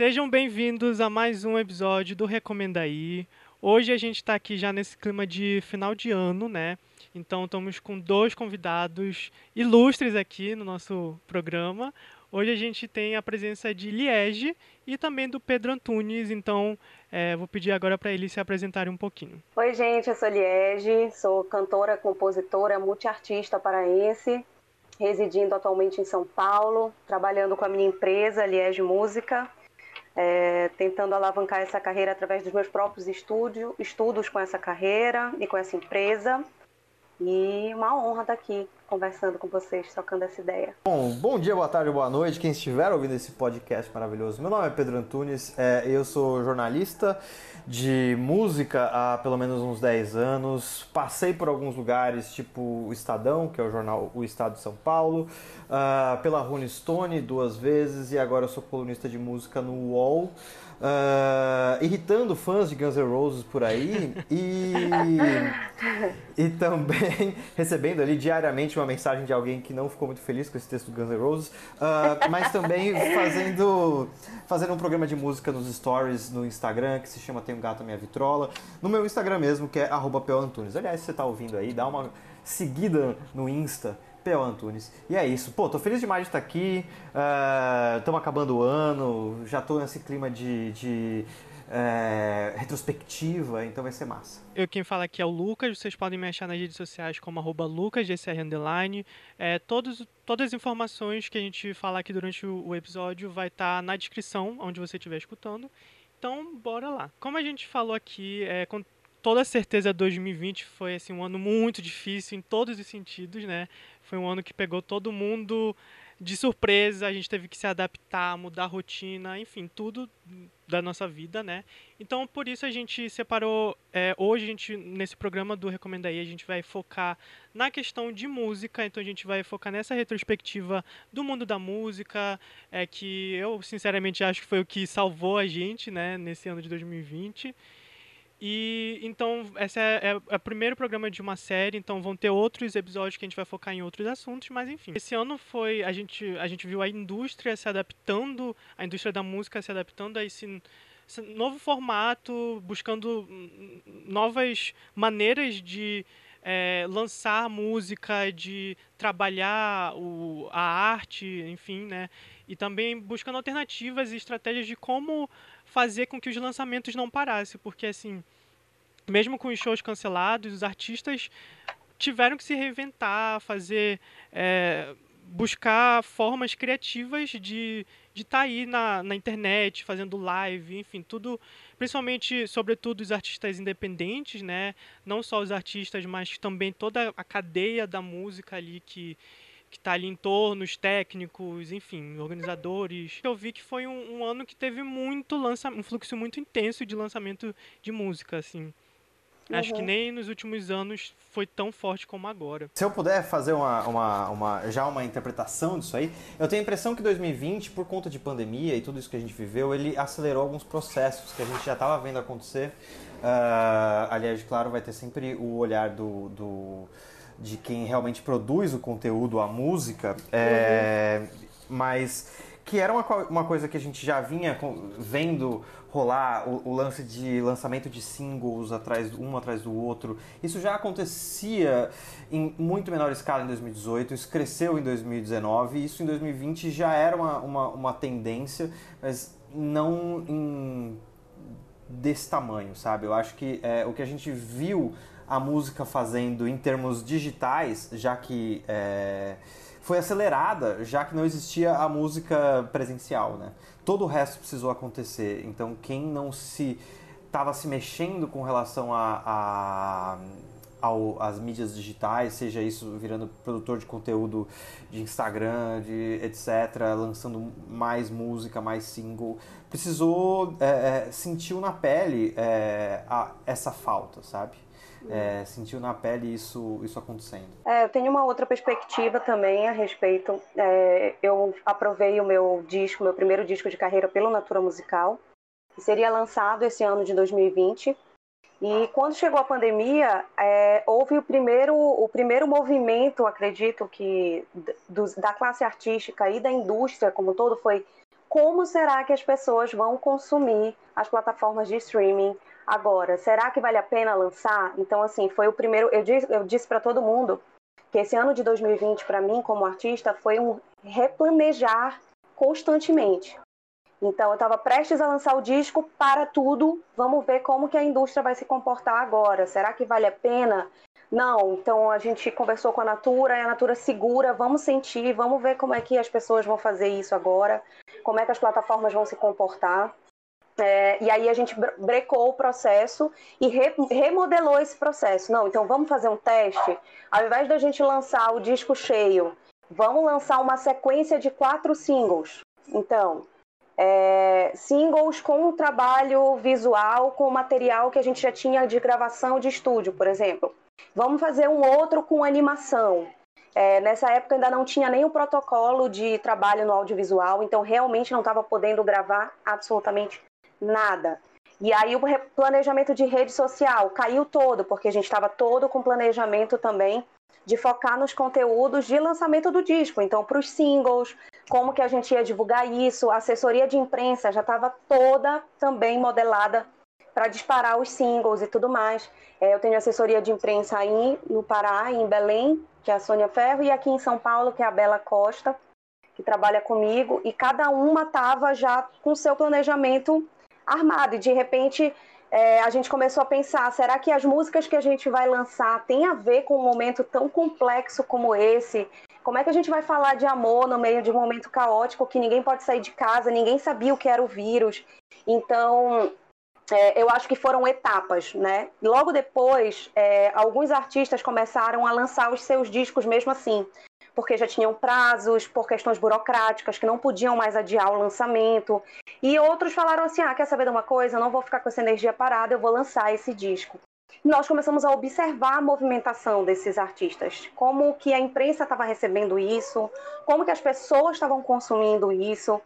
Sejam bem-vindos a mais um episódio do Recomenda Aí. Hoje a gente está aqui já nesse clima de final de ano, né? Então estamos com dois convidados ilustres aqui no nosso programa. Hoje a gente tem a presença de Liege e também do Pedro Antunes, então é, vou pedir agora para eles se apresentarem um pouquinho. Oi, gente, eu sou Liege, sou cantora, compositora, multiartista paraense, residindo atualmente em São Paulo, trabalhando com a minha empresa, Liege Música, é, tentando alavancar essa carreira através dos meus próprios estúdio, estudos com essa carreira e com essa empresa. E uma honra estar aqui conversando com vocês, trocando essa ideia. Bom, bom dia, boa tarde, boa noite, quem estiver ouvindo esse podcast maravilhoso. Meu nome é Pedro Antunes, é, eu sou jornalista de música há pelo menos uns 10 anos. Passei por alguns lugares, tipo o Estadão, que é o jornal O Estado de São Paulo, uh, pela Rolling Stone duas vezes e agora eu sou colunista de música no UOL uh, irritando fãs de Guns N' Roses por aí e, e também recebendo ali diariamente uma mensagem de alguém que não ficou muito feliz com esse texto do Guns N' Roses, uh, mas também fazendo, fazendo um programa de música nos stories no Instagram que se chama Tem um Gato Minha Vitrola, no meu Instagram mesmo que é arroba Antunes. Aliás, se você está ouvindo aí, dá uma seguida no Insta P.O. Antunes. E é isso. Pô, tô feliz demais de estar aqui. Estamos uh, acabando o ano. Já tô nesse clima de, de uh, retrospectiva, então vai ser massa. Eu quem fala aqui é o Lucas. Vocês podem me achar nas redes sociais como arroba lucasgcr é, todos, Todas as informações que a gente falar aqui durante o, o episódio vai estar tá na descrição, onde você estiver escutando. Então, bora lá. Como a gente falou aqui, é, com toda certeza 2020 foi assim, um ano muito difícil em todos os sentidos, né? Foi um ano que pegou todo mundo de surpresa, a gente teve que se adaptar, mudar a rotina, enfim, tudo da nossa vida, né? Então, por isso a gente separou. É, hoje, a gente, nesse programa do Recomenda aí, a gente vai focar na questão de música. Então, a gente vai focar nessa retrospectiva do mundo da música, é, que eu, sinceramente, acho que foi o que salvou a gente, né, nesse ano de 2020. E então, esse é, é, é, o primeiro programa de uma série, então vão ter outros episódios que a gente vai focar em outros assuntos, mas enfim. Esse ano foi. A gente, a gente viu a indústria se adaptando, a indústria da música se adaptando a esse, esse novo formato, buscando novas maneiras de é, lançar música, de trabalhar o, a arte, enfim, né? E também buscando alternativas e estratégias de como fazer com que os lançamentos não parassem, porque assim, mesmo com os shows cancelados, os artistas tiveram que se reinventar, fazer, é, buscar formas criativas de de estar tá aí na, na internet, fazendo live, enfim, tudo, principalmente, sobretudo, os artistas independentes, né? Não só os artistas, mas também toda a cadeia da música ali que que está ali em torno, os técnicos, enfim, organizadores. Eu vi que foi um, um ano que teve muito lançamento, um fluxo muito intenso de lançamento de música, assim. Uhum. Acho que uhum. nem nos últimos anos foi tão forte como agora. Se eu puder fazer uma, uma, uma, já uma interpretação disso aí, eu tenho a impressão que 2020, por conta de pandemia e tudo isso que a gente viveu, ele acelerou alguns processos que a gente já estava vendo acontecer. Uh, aliás, claro, vai ter sempre o olhar do, do de quem realmente produz o conteúdo, a música, é, mas que era uma, uma coisa que a gente já vinha vendo rolar o, o, lance de lançamento de singles atrás um atrás do outro. Isso já acontecia em muito menor escala em 2018, isso cresceu em 2019, isso em 2020 já era uma, uma, uma tendência, mas não em, desse tamanho, sabe? Eu acho que é, o que a gente viu a música fazendo em termos digitais, já que é, foi acelerada, já que não existia a música presencial, né? Todo o resto precisou acontecer. Então, quem não se estava se mexendo com relação a, a ao, as mídias digitais, seja isso virando produtor de conteúdo de Instagram, de etc., lançando mais música, mais single, precisou, é, é, sentiu na pele é, a, essa falta, sabe? É, sentiu na pele isso, isso acontecendo? É, eu tenho uma outra perspectiva também a respeito. É, eu aprovei o meu disco, meu primeiro disco de carreira pelo Natura Musical, que seria lançado esse ano de 2020. E quando chegou a pandemia, é, houve o primeiro, o primeiro movimento, acredito que, do, da classe artística e da indústria como um todo foi como será que as pessoas vão consumir as plataformas de streaming agora? Será que vale a pena lançar? Então, assim, foi o primeiro. Eu disse, eu disse para todo mundo que esse ano de 2020, para mim, como artista, foi um replanejar constantemente. Então, eu estava prestes a lançar o disco para tudo. Vamos ver como que a indústria vai se comportar agora. Será que vale a pena? Não. Então, a gente conversou com a Natura a Natura segura. Vamos sentir, vamos ver como é que as pessoas vão fazer isso agora. Como é que as plataformas vão se comportar. É, e aí a gente brecou o processo e re, remodelou esse processo. Não, então vamos fazer um teste. Ao invés da gente lançar o disco cheio, vamos lançar uma sequência de quatro singles. Então, é, singles com um trabalho visual, com material que a gente já tinha de gravação de estúdio, por exemplo. Vamos fazer um outro com animação. É, nessa época ainda não tinha o protocolo de trabalho no audiovisual, então realmente não estava podendo gravar absolutamente nada. E aí o planejamento de rede social caiu todo, porque a gente estava todo com planejamento também de focar nos conteúdos de lançamento do disco. Então, para os singles, como que a gente ia divulgar isso, a assessoria de imprensa já estava toda também modelada para disparar os singles e tudo mais. É, eu tenho assessoria de imprensa aí no Pará, em Belém, que é a Sônia Ferro, e aqui em São Paulo, que é a Bela Costa, que trabalha comigo, e cada uma estava já com seu planejamento armado. E de repente é, a gente começou a pensar: será que as músicas que a gente vai lançar têm a ver com um momento tão complexo como esse? Como é que a gente vai falar de amor no meio de um momento caótico que ninguém pode sair de casa, ninguém sabia o que era o vírus? Então, é, eu acho que foram etapas, né? Logo depois, é, alguns artistas começaram a lançar os seus discos mesmo assim porque já tinham prazos, por questões burocráticas, que não podiam mais adiar o lançamento. E outros falaram assim: ah, quer saber de uma coisa? Eu não vou ficar com essa energia parada, eu vou lançar esse disco. Nós começamos a observar a movimentação desses artistas, como que a imprensa estava recebendo isso, como que as pessoas estavam consumindo isso.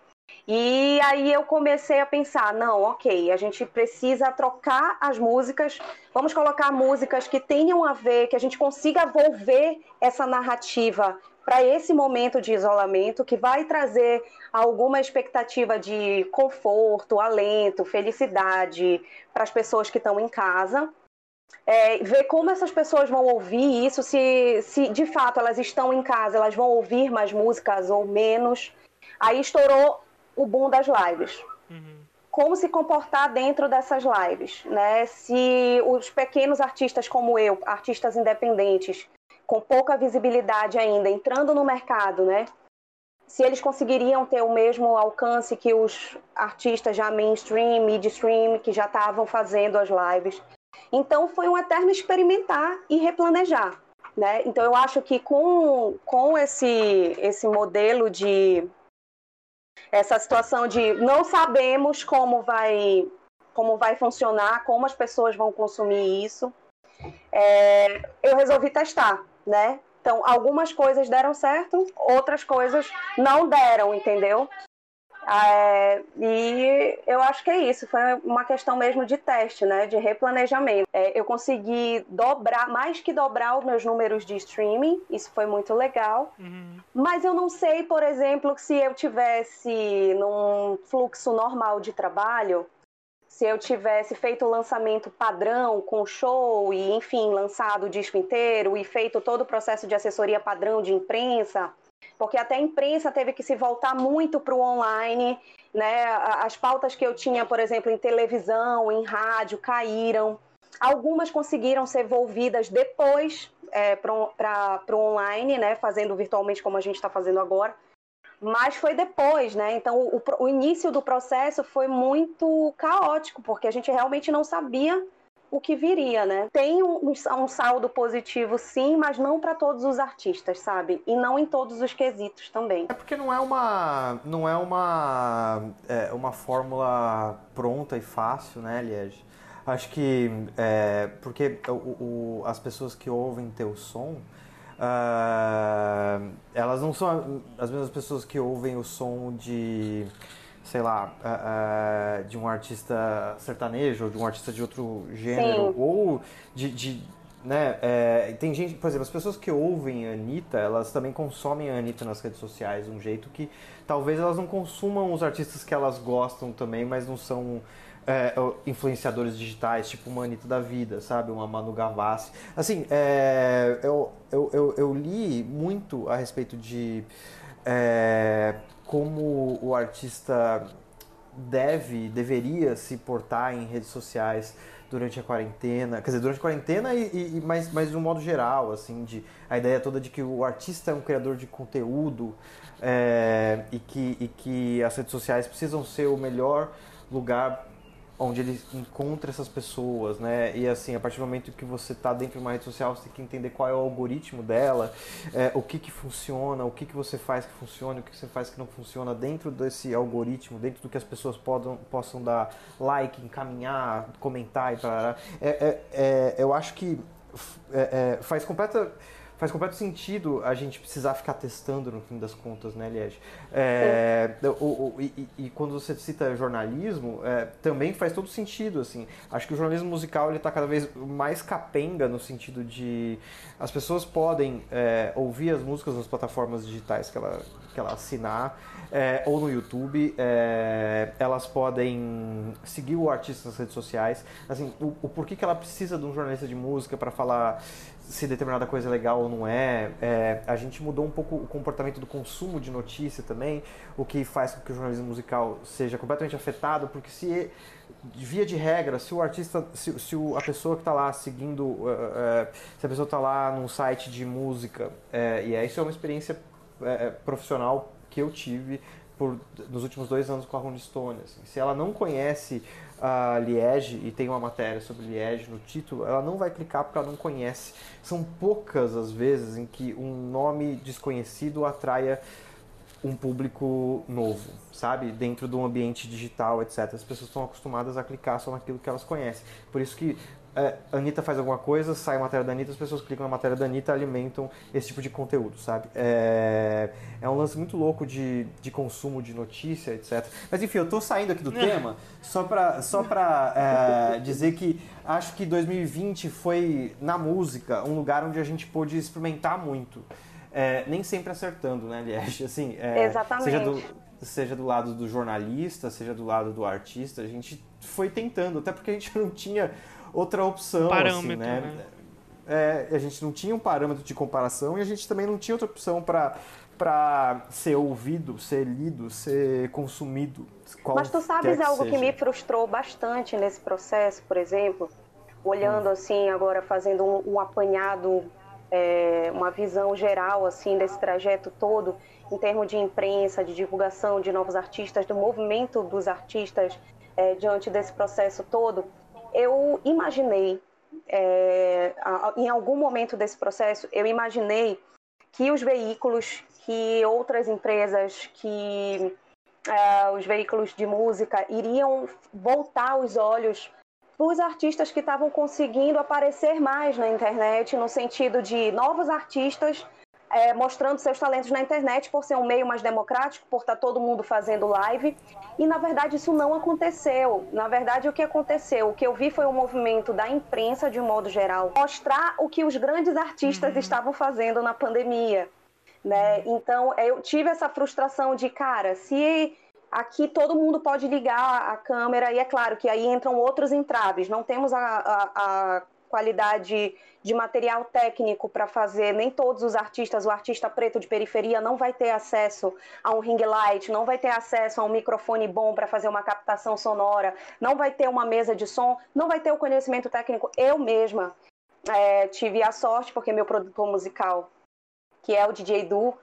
E aí eu comecei a pensar, não, ok, a gente precisa trocar as músicas, vamos colocar músicas que tenham a ver, que a gente consiga volver essa narrativa para esse momento de isolamento que vai trazer alguma expectativa de conforto, alento, felicidade para as pessoas que estão em casa. É, ver como essas pessoas vão ouvir isso, se, se de fato elas estão em casa, elas vão ouvir mais músicas ou menos. Aí estourou o boom das lives. Uhum. Como se comportar dentro dessas lives, né? Se os pequenos artistas como eu, artistas independentes, com pouca visibilidade ainda, entrando no mercado, né? Se eles conseguiriam ter o mesmo alcance que os artistas já mainstream, midstream, que já estavam fazendo as lives. Então foi um eterno experimentar e replanejar, né? Então eu acho que com, com esse, esse modelo de essa situação de não sabemos como vai como vai funcionar, como as pessoas vão consumir isso, é, eu resolvi testar né? Então, algumas coisas deram certo, outras coisas não deram, entendeu? É, e eu acho que é isso, foi uma questão mesmo de teste, né, de replanejamento. É, eu consegui dobrar, mais que dobrar os meus números de streaming, isso foi muito legal. Uhum. Mas eu não sei, por exemplo, se eu tivesse num fluxo normal de trabalho, se eu tivesse feito o lançamento padrão com show e, enfim, lançado o disco inteiro e feito todo o processo de assessoria padrão de imprensa, porque até a imprensa teve que se voltar muito para o online, né? As pautas que eu tinha, por exemplo, em televisão, em rádio, caíram. Algumas conseguiram ser volvidas depois é, para o online, né? Fazendo virtualmente como a gente está fazendo agora mas foi depois, né? Então o, o, início do processo foi muito caótico, porque a gente realmente não sabia o que viria, né? Tem um, um saldo positivo, sim, mas não para todos os artistas, sabe? E não em todos os quesitos também. É porque não é uma, não é uma, é uma fórmula pronta e fácil, né, Liege? Acho que é, porque o, o, as pessoas que ouvem teu som Uh, elas não são as mesmas pessoas que ouvem o som de, sei lá, uh, uh, de um artista sertanejo ou de um artista de outro gênero, Sim. ou de, de, né? É, tem gente, por exemplo, as pessoas que ouvem a Anitta, elas também consomem a Anitta nas redes sociais, um jeito que talvez elas não consumam os artistas que elas gostam também, mas não são é, influenciadores digitais, tipo uma Anitta da vida, sabe? Uma Manu Gavassi. Assim, é, eu, eu, eu, eu, li muito a respeito de é, como o artista deve, deveria se portar em redes sociais durante a quarentena, quer dizer, durante a quarentena e, e, mas, mas de um modo geral, assim, de a ideia toda de que o artista é um criador de conteúdo é, e, que, e que as redes sociais precisam ser o melhor lugar onde ele encontra essas pessoas, né? E assim, a partir do momento que você está dentro de uma rede social, você tem que entender qual é o algoritmo dela, é, o que que funciona, o que que você faz que funciona, o que você faz que não funciona dentro desse algoritmo, dentro do que as pessoas podam, possam dar like, encaminhar, comentar e tal. É, é, é, eu acho que é, é, faz completa faz completo sentido a gente precisar ficar testando no fim das contas, né, Liege? É, o, o, e, e, quando você cita jornalismo, é, também faz todo sentido, assim. Acho que o jornalismo musical ele está cada vez mais capenga no sentido de as pessoas podem é, ouvir as músicas nas plataformas digitais que ela, que ela assinar é, ou no YouTube, é, elas podem seguir o artista nas redes sociais. Assim, o, o porquê que ela precisa de um jornalista de música para falar se determinada coisa é legal ou não é. é. A gente mudou um pouco o comportamento do consumo de notícia também, o que faz com que o jornalismo musical seja completamente afetado, porque se via de regra, se o artista, se, se a pessoa que está lá seguindo, uh, uh, se a pessoa está lá num site de música, uh, e é, isso é uma experiência profissional que eu tive por, nos últimos dois anos com a Rolling Stone. Assim. Se ela não conhece a Liege e tem uma matéria sobre Liege no título, ela não vai clicar porque ela não conhece. São poucas as vezes em que um nome desconhecido atraia um público novo, sabe? Dentro do ambiente digital, etc. As pessoas estão acostumadas a clicar só naquilo que elas conhecem. Por isso que é, Anitta faz alguma coisa, sai a matéria da Anitta, as pessoas clicam na matéria da Anitta alimentam esse tipo de conteúdo, sabe? É, é um lance muito louco de, de consumo de notícia, etc. Mas enfim, eu tô saindo aqui do tema só pra, só pra é, dizer que acho que 2020 foi, na música, um lugar onde a gente pôde experimentar muito. É, nem sempre acertando, né, Liege? Assim, é, Exatamente. Seja do, seja do lado do jornalista, seja do lado do artista, a gente foi tentando, até porque a gente não tinha outra opção. Assim, parâmetro, assim, né? né? É, a gente não tinha um parâmetro de comparação e a gente também não tinha outra opção para para ser ouvido, ser lido, ser consumido. Mas tu sabes algo que me frustrou bastante nesse processo, por exemplo, olhando hum. assim agora, fazendo um, um apanhado, é, uma visão geral assim desse trajeto todo, em termos de imprensa, de divulgação de novos artistas, do movimento dos artistas é, diante desse processo todo eu imaginei, é, em algum momento desse processo, eu imaginei que os veículos, que outras empresas, que é, os veículos de música iriam voltar os olhos para os artistas que estavam conseguindo aparecer mais na internet, no sentido de novos artistas é, mostrando seus talentos na internet por ser um meio mais democrático, por estar tá todo mundo fazendo live. E na verdade isso não aconteceu. Na verdade, o que aconteceu? O que eu vi foi um movimento da imprensa, de um modo geral, mostrar o que os grandes artistas uhum. estavam fazendo na pandemia. Né? Então eu tive essa frustração de, cara, se aqui todo mundo pode ligar a câmera, e é claro que aí entram outros entraves. Não temos a, a, a qualidade de material técnico para fazer, nem todos os artistas, o artista preto de periferia não vai ter acesso a um ring light, não vai ter acesso a um microfone bom para fazer uma captação sonora, não vai ter uma mesa de som, não vai ter o conhecimento técnico. Eu mesma é, tive a sorte, porque meu produtor musical, que é o DJ Du,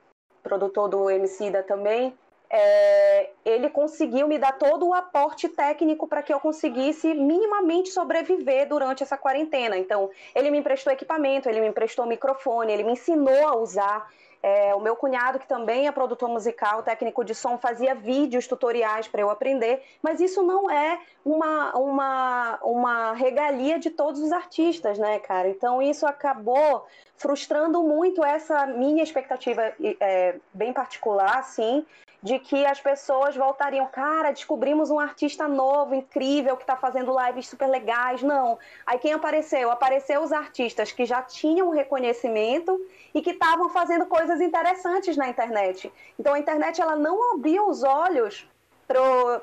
produtor do MC da também, é, ele conseguiu me dar todo o aporte técnico para que eu conseguisse minimamente sobreviver durante essa quarentena. Então, ele me emprestou equipamento, ele me emprestou microfone, ele me ensinou a usar. É, o meu cunhado, que também é produtor musical, técnico de som, fazia vídeos, tutoriais para eu aprender, mas isso não é uma, uma, uma regalia de todos os artistas, né, cara? Então isso acabou frustrando muito essa minha expectativa é, bem particular, assim, de que as pessoas voltariam, cara, descobrimos um artista novo, incrível, que está fazendo lives super legais. Não. Aí quem apareceu? Apareceu os artistas que já tinham reconhecimento e que estavam fazendo coisas interessantes na internet. Então a internet ela não abriu os olhos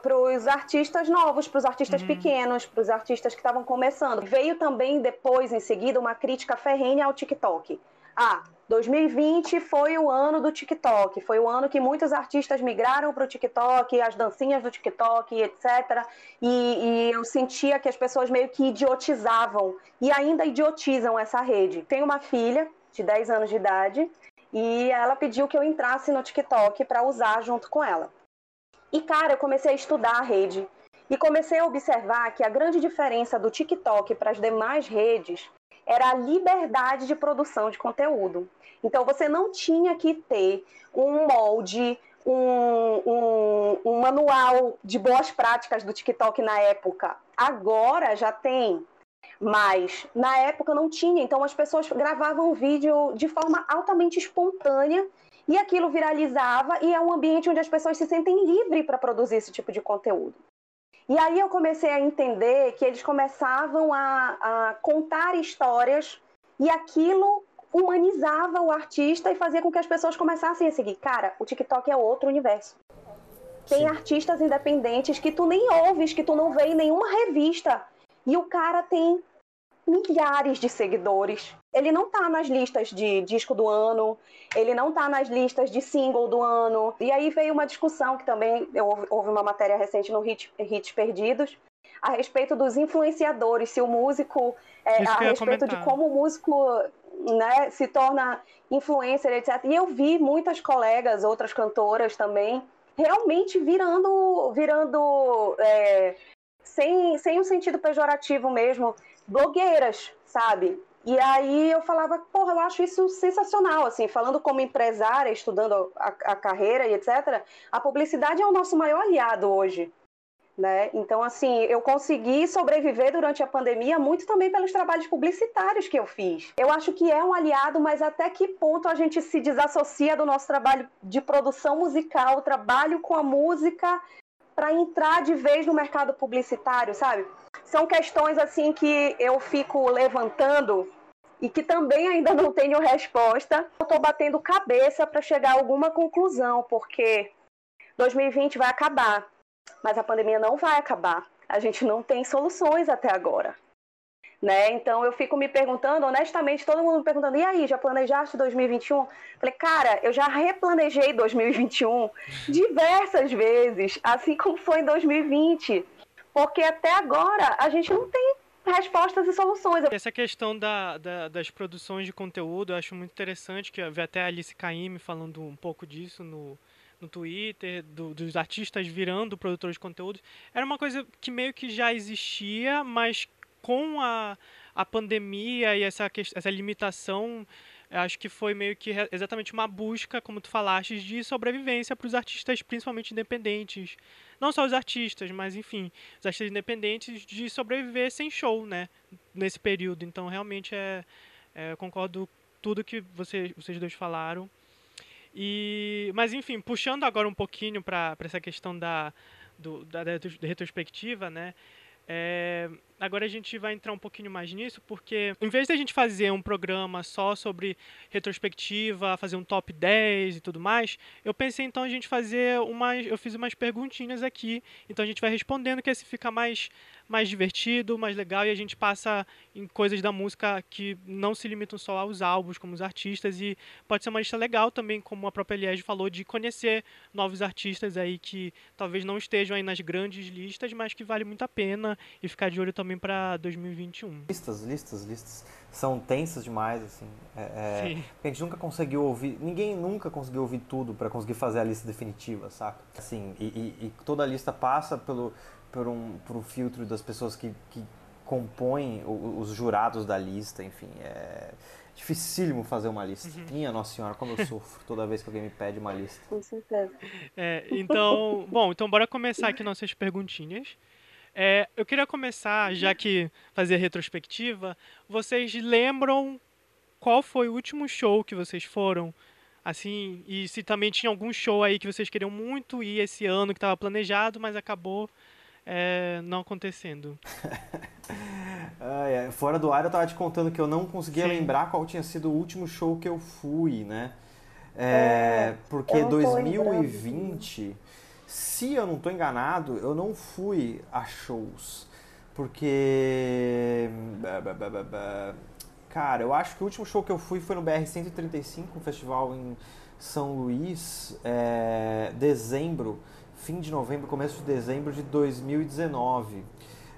para os artistas novos, para os artistas uhum. pequenos, para os artistas que estavam começando. Veio também depois, em seguida, uma crítica ferrenha ao TikTok. Ah, 2020 foi o ano do TikTok, foi o ano que muitos artistas migraram para o TikTok, as dancinhas do TikTok, etc. E, e, eu sentia que as pessoas meio que idiotizavam e ainda idiotizam essa rede. Tenho uma filha de 10 anos de idade e ela pediu que eu entrasse no TikTok para usar junto com ela. E cara, eu comecei a estudar a rede e comecei a observar que a grande diferença do TikTok para as demais redes era a liberdade de produção de conteúdo. Então você não tinha que ter um molde, um, um, um manual de boas práticas do TikTok na época. Agora já tem mas na época não tinha, então as pessoas gravavam vídeo de forma altamente espontânea e aquilo viralizava e é um ambiente onde as pessoas se sentem livres para produzir esse tipo de conteúdo. E aí eu comecei a entender que eles começavam a, a contar histórias e aquilo humanizava o artista e fazia com que as pessoas começassem a seguir. Cara, o TikTok é outro universo. Tem Sim. artistas independentes que tu nem ouves, que tu não vê em nenhuma revista. E o cara tem milhares de seguidores. Ele não tá nas listas de disco do ano, ele não tá nas listas de single do ano. E aí veio uma discussão que também eu, houve uma matéria recente no Hit, Hits Perdidos a respeito dos influenciadores, se o músico é, a respeito de como o músico né, se torna influencer, etc. E eu vi muitas colegas, outras cantoras também, realmente virando, virando é, sem, sem um sentido pejorativo mesmo, blogueiras, sabe? E aí eu falava, porra, eu acho isso sensacional, assim, falando como empresária, estudando a, a carreira e etc. A publicidade é o nosso maior aliado hoje, né? Então, assim, eu consegui sobreviver durante a pandemia muito também pelos trabalhos publicitários que eu fiz. Eu acho que é um aliado, mas até que ponto a gente se desassocia do nosso trabalho de produção musical, trabalho com a música para entrar de vez no mercado publicitário, sabe? São questões assim que eu fico levantando e que também ainda não tenho resposta. Eu estou batendo cabeça para chegar a alguma conclusão, porque 2020 vai acabar, mas a pandemia não vai acabar. A gente não tem soluções até agora. Né? Então eu fico me perguntando, honestamente, todo mundo me perguntando, e aí, já planejaste 2021? Falei, cara, eu já replanejei 2021 diversas vezes, assim como foi em 2020. Porque até agora a gente não tem respostas e soluções. Essa questão da, da, das produções de conteúdo eu acho muito interessante, que eu vi até a Alice Caime falando um pouco disso no, no Twitter, do, dos artistas virando produtores de conteúdo. Era uma coisa que meio que já existia, mas com a, a pandemia e essa, essa limitação, acho que foi meio que exatamente uma busca, como tu falaste, de sobrevivência para os artistas, principalmente independentes. Não só os artistas, mas enfim, os artistas independentes de sobreviver sem show, né? Nesse período. Então, realmente, é, é concordo tudo que você, vocês dois falaram. E, mas enfim, puxando agora um pouquinho para essa questão da, do, da, da retrospectiva, né? É, agora a gente vai entrar um pouquinho mais nisso, porque em vez de a gente fazer um programa só sobre retrospectiva, fazer um top 10 e tudo mais, eu pensei então a gente fazer umas. Eu fiz umas perguntinhas aqui, então a gente vai respondendo que esse fica mais mais divertido, mais legal e a gente passa em coisas da música que não se limitam só aos álbuns, como os artistas e pode ser uma lista legal também, como a própria Eliege falou, de conhecer novos artistas aí que talvez não estejam aí nas grandes listas, mas que vale muito a pena e ficar de olho também para 2021. Listas, listas, listas são tensas demais, assim. É, é, a gente nunca conseguiu ouvir, ninguém nunca conseguiu ouvir tudo para conseguir fazer a lista definitiva, saca? Assim, e, e, e toda a lista passa pelo por um, por um filtro das pessoas que, que compõem os jurados da lista, enfim, é dificílimo fazer uma lista. Uhum. Minha Nossa Senhora, como eu sofro toda vez que alguém me pede uma lista. Com certeza. É, então, bom, então bora começar aqui nossas perguntinhas. É, eu queria começar, já que fazer retrospectiva, vocês lembram qual foi o último show que vocês foram Assim, e se também tinha algum show aí que vocês queriam muito ir esse ano que estava planejado, mas acabou é, não acontecendo. ah, Fora do ar eu tava te contando que eu não conseguia Sim. lembrar qual tinha sido o último show que eu fui, né? É, é porque 2020, se eu não estou enganado, eu não fui a shows. Porque. Cara, eu acho que o último show que eu fui foi no BR-135, um festival em São Luís, é, dezembro, fim de novembro, começo de dezembro de 2019.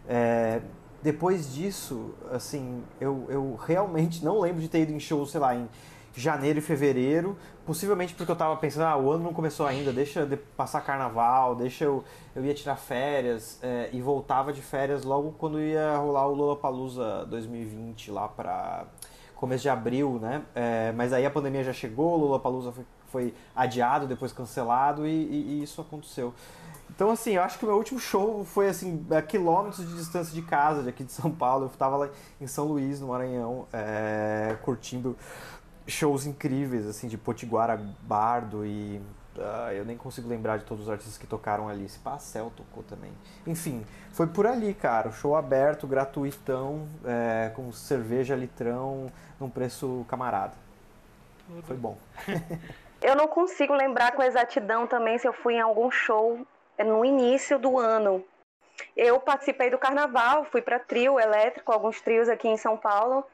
É, depois disso, assim, eu, eu realmente não lembro de ter ido em show, sei lá, em janeiro e fevereiro, possivelmente porque eu tava pensando, ah, o ano não começou ainda, deixa de passar carnaval, deixa eu, eu ia tirar férias é, e voltava de férias logo quando ia rolar o Lollapalooza 2020 lá para começo de abril, né? É, mas aí a pandemia já chegou, o Lollapalooza foi, foi adiado, depois cancelado e, e, e isso aconteceu. Então, assim, eu acho que o meu último show foi, assim, a quilômetros de distância de casa, de aqui de São Paulo. Eu estava lá em São Luís, no Maranhão, é, curtindo shows incríveis, assim, de Potiguara Bardo e. Uh, eu nem consigo lembrar de todos os artistas que tocaram ali. Esse Pacel tocou também. Enfim, foi por ali, cara. Show aberto, gratuitão, é, com cerveja litrão, num preço camarada. Foi bom. eu não consigo lembrar com exatidão também se eu fui em algum show no início do ano. Eu participei do carnaval, fui para trio elétrico, alguns trios aqui em São Paulo.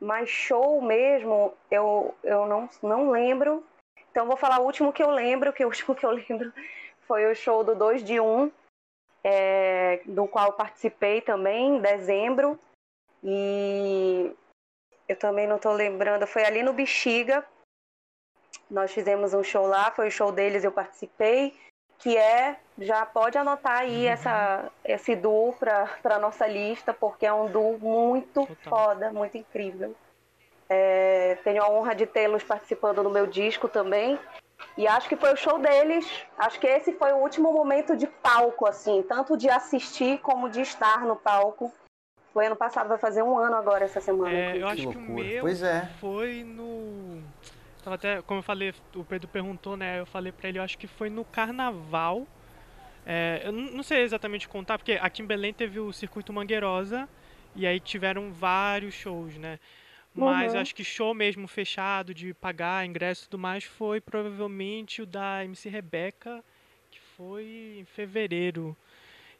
Mas show mesmo, eu, eu não, não lembro. Então vou falar o último que eu lembro, que o último que eu lembro foi o show do 2 de 1, é, do qual participei também, em dezembro. E eu também não estou lembrando, foi ali no Bexiga. Nós fizemos um show lá, foi o show deles, eu participei que é, já pode anotar aí uhum. essa, esse duo para nossa lista, porque é um duo muito Total. foda, muito incrível. É, tenho a honra de tê-los participando no meu disco também. E acho que foi o show deles. Acho que esse foi o último momento de palco, assim, tanto de assistir como de estar no palco. Foi ano passado, vai fazer um ano agora essa semana. É, eu acho que, que o meu pois é. foi no Tava até, como eu falei, o Pedro perguntou, né? Eu falei pra ele, eu acho que foi no carnaval. É, eu não sei exatamente contar, porque aqui em Belém teve o Circuito Mangueirosa e aí tiveram vários shows, né? Mas uhum. acho que show mesmo fechado, de pagar ingresso e tudo mais, foi provavelmente o da MC Rebeca, que foi em fevereiro.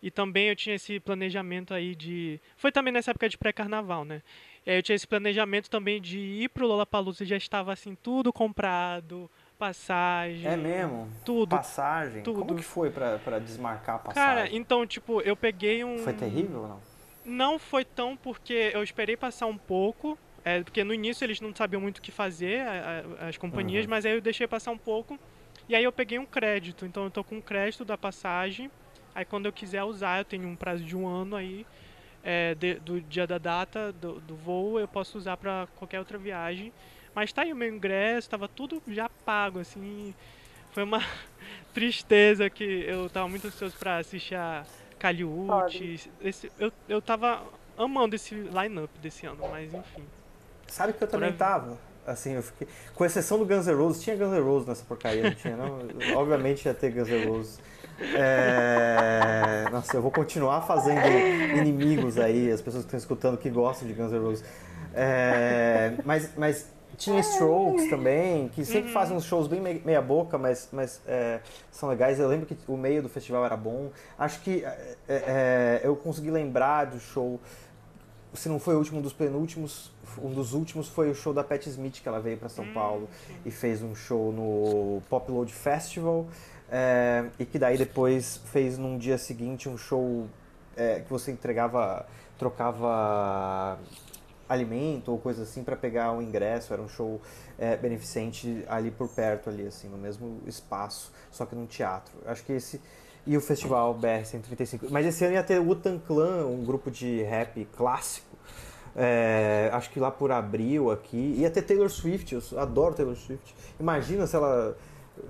E também eu tinha esse planejamento aí de. Foi também nessa época de pré-carnaval, né? E aí eu tinha esse planejamento também de ir pro Lollapalooza, já estava assim, tudo comprado, passagem. É mesmo? Tudo. Passagem? Tudo. Como que foi pra, pra desmarcar a passagem? Cara, então, tipo, eu peguei um. Foi terrível ou não? Não foi tão porque eu esperei passar um pouco. É, porque no início eles não sabiam muito o que fazer, a, a, as companhias, uhum. mas aí eu deixei passar um pouco. E aí eu peguei um crédito. Então eu tô com um crédito da passagem. Aí quando eu quiser usar, eu tenho um prazo de um ano aí é, de, do dia da data do, do voo, eu posso usar para qualquer outra viagem. Mas tá aí o meu ingresso, estava tudo já pago, assim. Foi uma tristeza que eu tava muito ansioso para assistir a Caliute. Esse, eu, eu tava amando esse line-up desse ano, mas enfim. Sabe que eu também tava? Assim, eu fiquei. Com exceção do Guns N' Roses, tinha Guns N' Roses nessa porcaria, não tinha, não? Obviamente ia ter Guns N' Roses. É... Nossa, eu vou continuar fazendo inimigos aí, as pessoas que estão escutando que gostam de Guns N' Roses. É... Mas, mas tinha Strokes também, que sempre uhum. fazem uns shows bem meia boca, mas, mas é, são legais. Eu lembro que o meio do festival era bom. Acho que é, é, eu consegui lembrar do show, se não foi o último, um dos penúltimos, um dos últimos foi o show da Pat Smith, que ela veio para São Paulo e fez um show no Pop Load Festival. É, e que daí depois fez num dia seguinte um show é, que você entregava, trocava alimento ou coisa assim para pegar o ingresso. Era um show é, beneficente ali por perto, ali assim, no mesmo espaço, só que num teatro. Acho que esse e o festival BR 135. Mas esse ano ia ter o Utan Clan, um grupo de rap clássico. É, acho que lá por abril aqui. Ia ter Taylor Swift, eu adoro Taylor Swift. Imagina se ela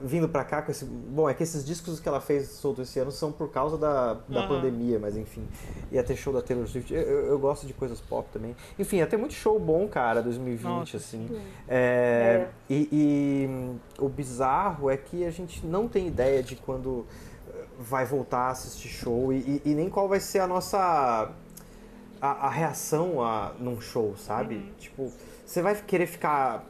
vindo pra cá com esse. Bom, é que esses discos que ela fez solto esse ano são por causa da, da Aham. pandemia, mas enfim. Ia ter show da Taylor Swift. Eu, eu- eu gosto de coisas pop também. Enfim, ia ter muito show bom, cara, 2020, Nossa, assim. É, É. E, e, o bizarro é que a gente não tem ideia de quando eh, vai voltar a assistir show e, e- e nem qual vai ser a nossa. a, a reação a, num show, sabe? Tipo, você vai querer ficar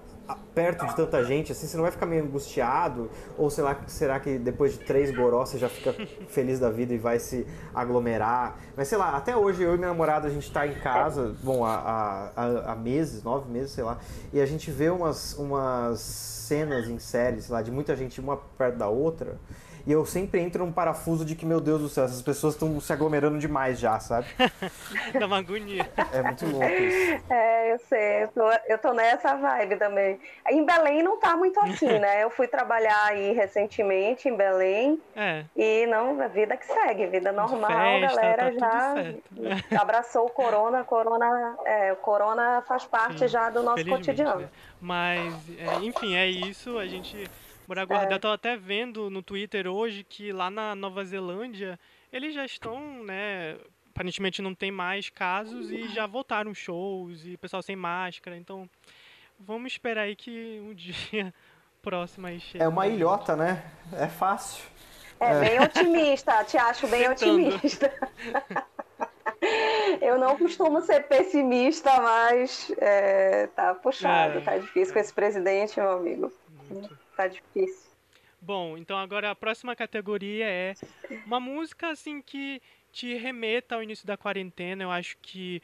perto de tanta gente, assim, você não vai ficar meio angustiado? Ou sei lá, será que depois de três goró você já fica feliz da vida e vai se aglomerar? Mas sei lá, até hoje eu e minha namorada a gente tá em casa, bom, há, há, há- meses, nove meses, sei lá, e a gente vê umas, umas cenas em séries, sei lá, de muita gente uma perto da outra. E eu sempre entro num parafuso de que, meu Deus do céu, essas pessoas estão se aglomerando demais já, sabe? Dá uma agonia. É muito louco isso. É, eu sei, eu tô, nessa vibe também. Em Belém não tá muito assim, né? Eu fui trabalhar aí recentemente em Belém É, e não, a vida que segue, vida normal, festa, galera tá já abraçou o corona, corona, é, o corona faz parte Sim, já do nosso cotidiano. né? Mas, é, enfim, é isso. A gente. Bora aguardar. Eu tô até vendo no Twitter hoje que lá na Nova Zelândia eles já estão, né? Aparentemente não tem mais casos e já voltaram shows e o pessoal sem máscara. Então, vamos esperar aí que um dia próximo aí chegue. É uma ilhota, né? É fácil. É, bem otimista, te acho bem Tentando. otimista. Eu não costumo ser pessimista, mas é, tá puxado, É. tá difícil com esse presidente, meu amigo. Tá difícil. Bom, então agora a próxima categoria é uma música assim que te remeta ao início da quarentena. Eu acho que,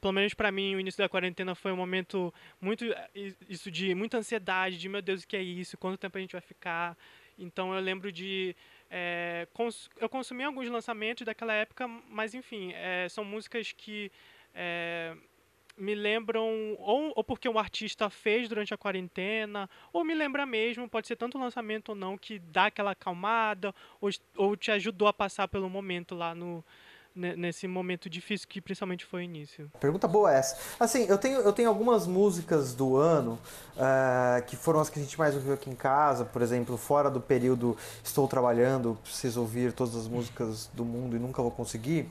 pelo menos pra mim, o início da quarentena foi um momento muito eh, isso de muita ansiedade, de meu Deus, o que é isso? Quanto tempo a gente vai ficar? Então eu lembro de eh, cons- eu consumi alguns lançamentos daquela época, mas enfim, eh, são músicas que eh, me lembram ou, ou porque um artista fez durante a quarentena, ou me lembra mesmo, pode ser tanto lançamento ou não, que dá aquela acalmada, ou, ou te ajudou a passar pelo momento lá no nesse momento difícil que principalmente foi o início. Pergunta boa essa. Assim, eu tenho, eu tenho algumas músicas do ano ah, que foram as que a gente mais ouviu aqui em casa. Por exemplo, fora do período estou trabalhando, preciso ouvir todas as músicas do mundo e nunca vou conseguir.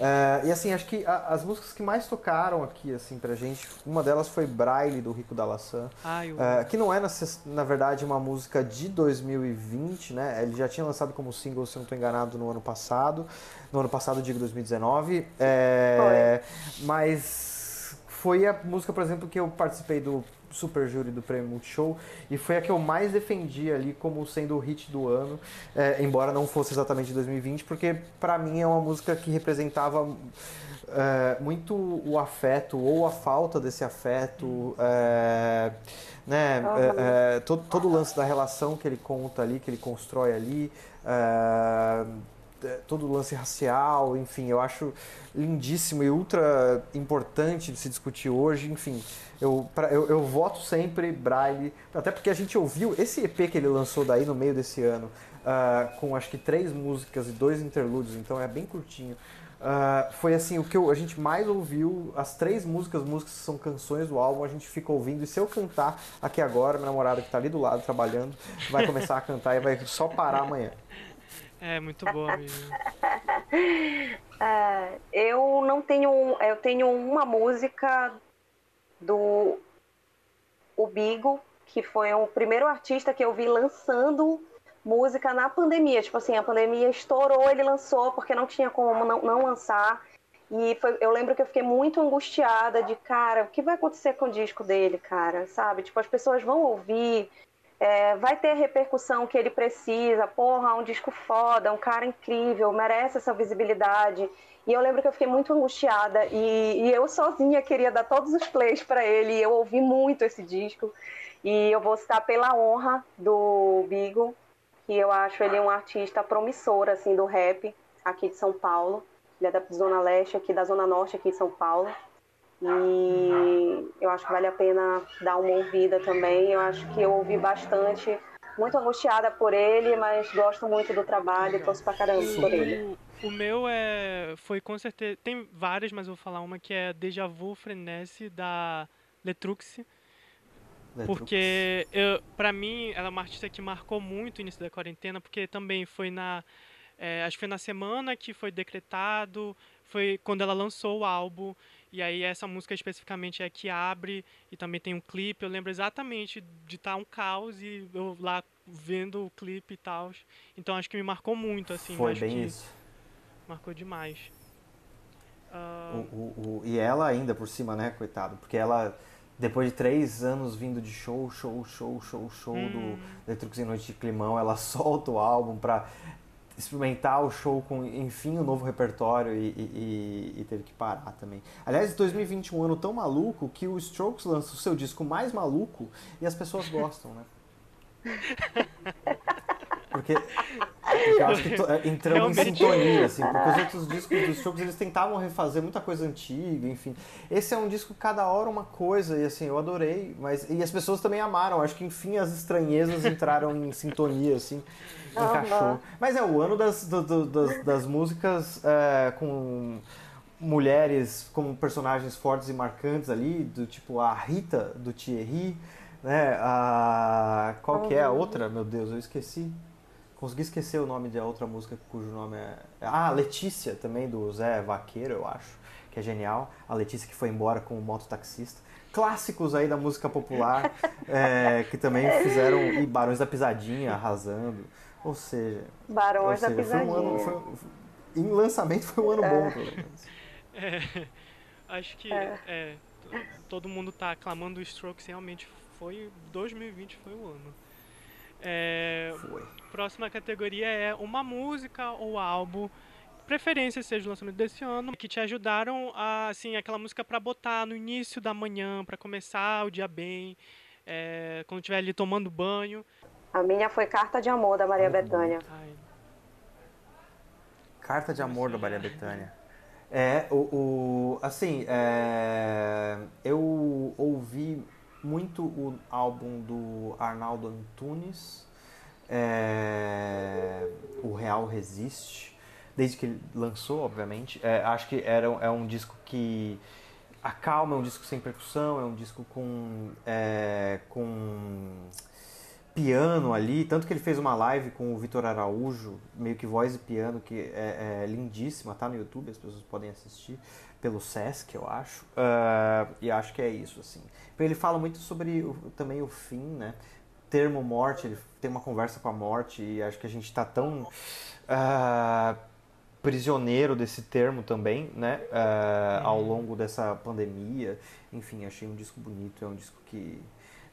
Ah, e assim, acho que a- as músicas que mais tocaram aqui, assim, pra gente, uma delas foi Braille, do Rico da Laçã. Ah, eu... É, que não é, na, na verdade, uma música de 2020, né? Ele já tinha lançado como single, se não estou enganado, no ano passado. No ano passado, digo 2019. É, mas foi a música, por exemplo, que eu participei do Super Júri do Prêmio Multishow e foi a que eu mais defendi ali como sendo o hit do ano, é, embora não fosse exatamente de 2020, porque pra mim é uma música que representava é, muito o afeto ou a falta desse afeto, é, né? é, é, todo, todo o lance da relação que ele conta ali, que ele constrói ali, é, todo o lance racial, enfim, eu acho lindíssimo e ultra importante de se discutir hoje, enfim. Eu, pra- eu, eu voto sempre Braille, até porque a gente ouviu esse EP que ele lançou daí no meio desse ano, ah, com acho que três músicas e dois interlúdios, então é bem curtinho. Ah, foi assim, o que eu- a gente mais ouviu, as três músicas, músicas que são canções do álbum, a gente fica ouvindo, e se eu cantar aqui agora, minha namorada que tá ali do lado trabalhando, vai começar a cantar e vai só parar amanhã. É muito boa mesmo. É, eu não tenho. Eu tenho uma música do o Bigo, que foi o primeiro artista que eu vi lançando música na pandemia. Tipo assim, a pandemia estourou, ele lançou porque não tinha como não, não lançar. E foi, eu lembro que eu fiquei muito angustiada de, cara, o que vai acontecer com o disco dele, cara? Sabe? Tipo, as pessoas vão ouvir, é, vai ter a repercussão que ele precisa. Porra, um disco foda, um cara incrível, merece essa visibilidade. E eu lembro que eu fiquei muito angustiada e, e eu sozinha queria dar todos os plays para ele. Eu ouvi muito esse disco. E eu vou citar pela honra do Bigo, que eu acho ele um artista promissor assim do rap aqui de São Paulo. Ele é da Zona Leste, aqui da Zona Norte, aqui de São Paulo. E eu acho que vale a pena dar uma ouvida também. Eu acho que eu ouvi bastante, muito angustiada por ele, mas gosto muito do trabalho, torço pra caramba por ele. O, o meu é foi com certeza tem várias, mas eu vou falar uma que é Deja Vu Frenesi da Letrux. Porque, eu, pra mim, ela é uma artista que marcou muito o início da quarentena, porque também foi na. É, acho que foi na semana que foi decretado, foi quando ela lançou o álbum. E aí essa música especificamente é que abre e também tem um clipe. Eu lembro exatamente de estar tá um caos e eu lá vendo o clipe e tal. Então acho que me marcou muito, assim. Foi bem isso. Marcou demais. Uh... O, o, o, e ela ainda por cima, né, coitado? Porque ela depois de três anos vindo de show, show, show, show, show hum. do Letrux em Noite de Climão, ela solta o álbum pra experimentar o show com, enfim, o um novo repertório e, e, e, teve que parar também. Aliás, 2021 é um ano tão maluco que o Strokes lança o seu disco mais maluco e as pessoas gostam, né? Porque, porque eu acho que é, entramos em sintonia, assim, porque os outros discos dos Strokes eles tentavam refazer muita coisa antiga, enfim. Esse é um disco cada hora uma coisa, e assim, eu adorei, mas. E as pessoas também amaram, acho que enfim as estranhezas entraram em sintonia, assim, encaixou. Mas é o ano das, do, do, das, das, músicas é, com mulheres como personagens fortes e marcantes ali, do tipo a Rita do Thierry, né? A, qual que é a outra? Meu Deus, eu esqueci. Consegui esquecer o nome da outra música cujo nome é. Ah, Letícia, também, do Zé Vaqueiro, eu acho, que é genial. A Letícia que foi embora com o mototaxista. Clássicos aí da música popular, é, que também fizeram. E Barões da Pisadinha arrasando. Ou seja. Barões ou seja, da Pisadinha. Foi um ano, foi, em lançamento foi um ano é. bom, pelo menos. É, acho que é. é. todo mundo tá aclamando o Strokes, realmente foi. 2020 foi o ano. É, Foi. Próxima categoria é uma música ou álbum, preferência seja o lançamento desse ano, que te ajudaram a, assim, aquela música para botar no início da manhã, para começar o dia bem, é, quando estiver ali tomando banho. A minha foi Carta de Amor da Maria Bethânia. Carta de Amor da Maria Bethânia. É, o, o assim, é, eu ouvi muito o álbum do Arnaldo Antunes, é, O Real Resiste, desde que ele lançou, obviamente. É, acho que era, é um disco que acalma, é um disco sem percussão, é um disco com, é, com piano ali, tanto que ele fez uma live com o Vitor Araújo, meio que voz e piano, que é, é lindíssima, tá no YouTube, as pessoas podem assistir pelo Sesc, eu acho. Uh, e acho que é isso, assim. Ele fala muito sobre o, também o fim, né? Termo morte, ele tem uma conversa com a morte e acho que a gente está tão uh, prisioneiro desse termo também, né? Uh, ao longo dessa pandemia. Enfim, achei um disco bonito, é um disco que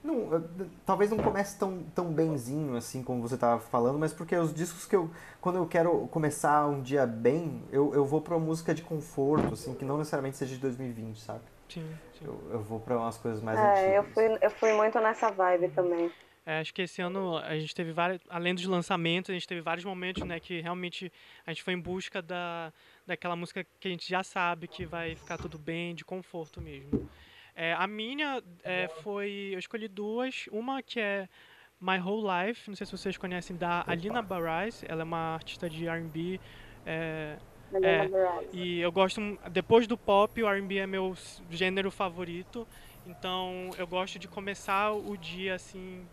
não, talvez não comece tão, tão benzinho assim como você estava falando, mas porque os discos que eu. Quando eu quero começar um dia bem, eu, eu vou para uma música de conforto, assim, que não necessariamente seja de 2020, sabe? Sim, sim. Eu, eu vou para umas coisas mais é, antigas. Eu fui, eu fui muito nessa vibe também. É, acho que esse ano a gente teve vários, além dos lançamentos, a gente teve vários momentos, né, que realmente a gente foi em busca da, daquela música que a gente já sabe que vai ficar tudo bem, de conforto mesmo. É, a minha é, foi. Eu escolhi duas. Uma que é My Whole Life, não sei se vocês conhecem, da Alina Barais. Ela é uma artista de RB. É, é, e eu gosto. Depois do pop, o RB é meu gênero favorito. Então eu gosto de começar o dia assim.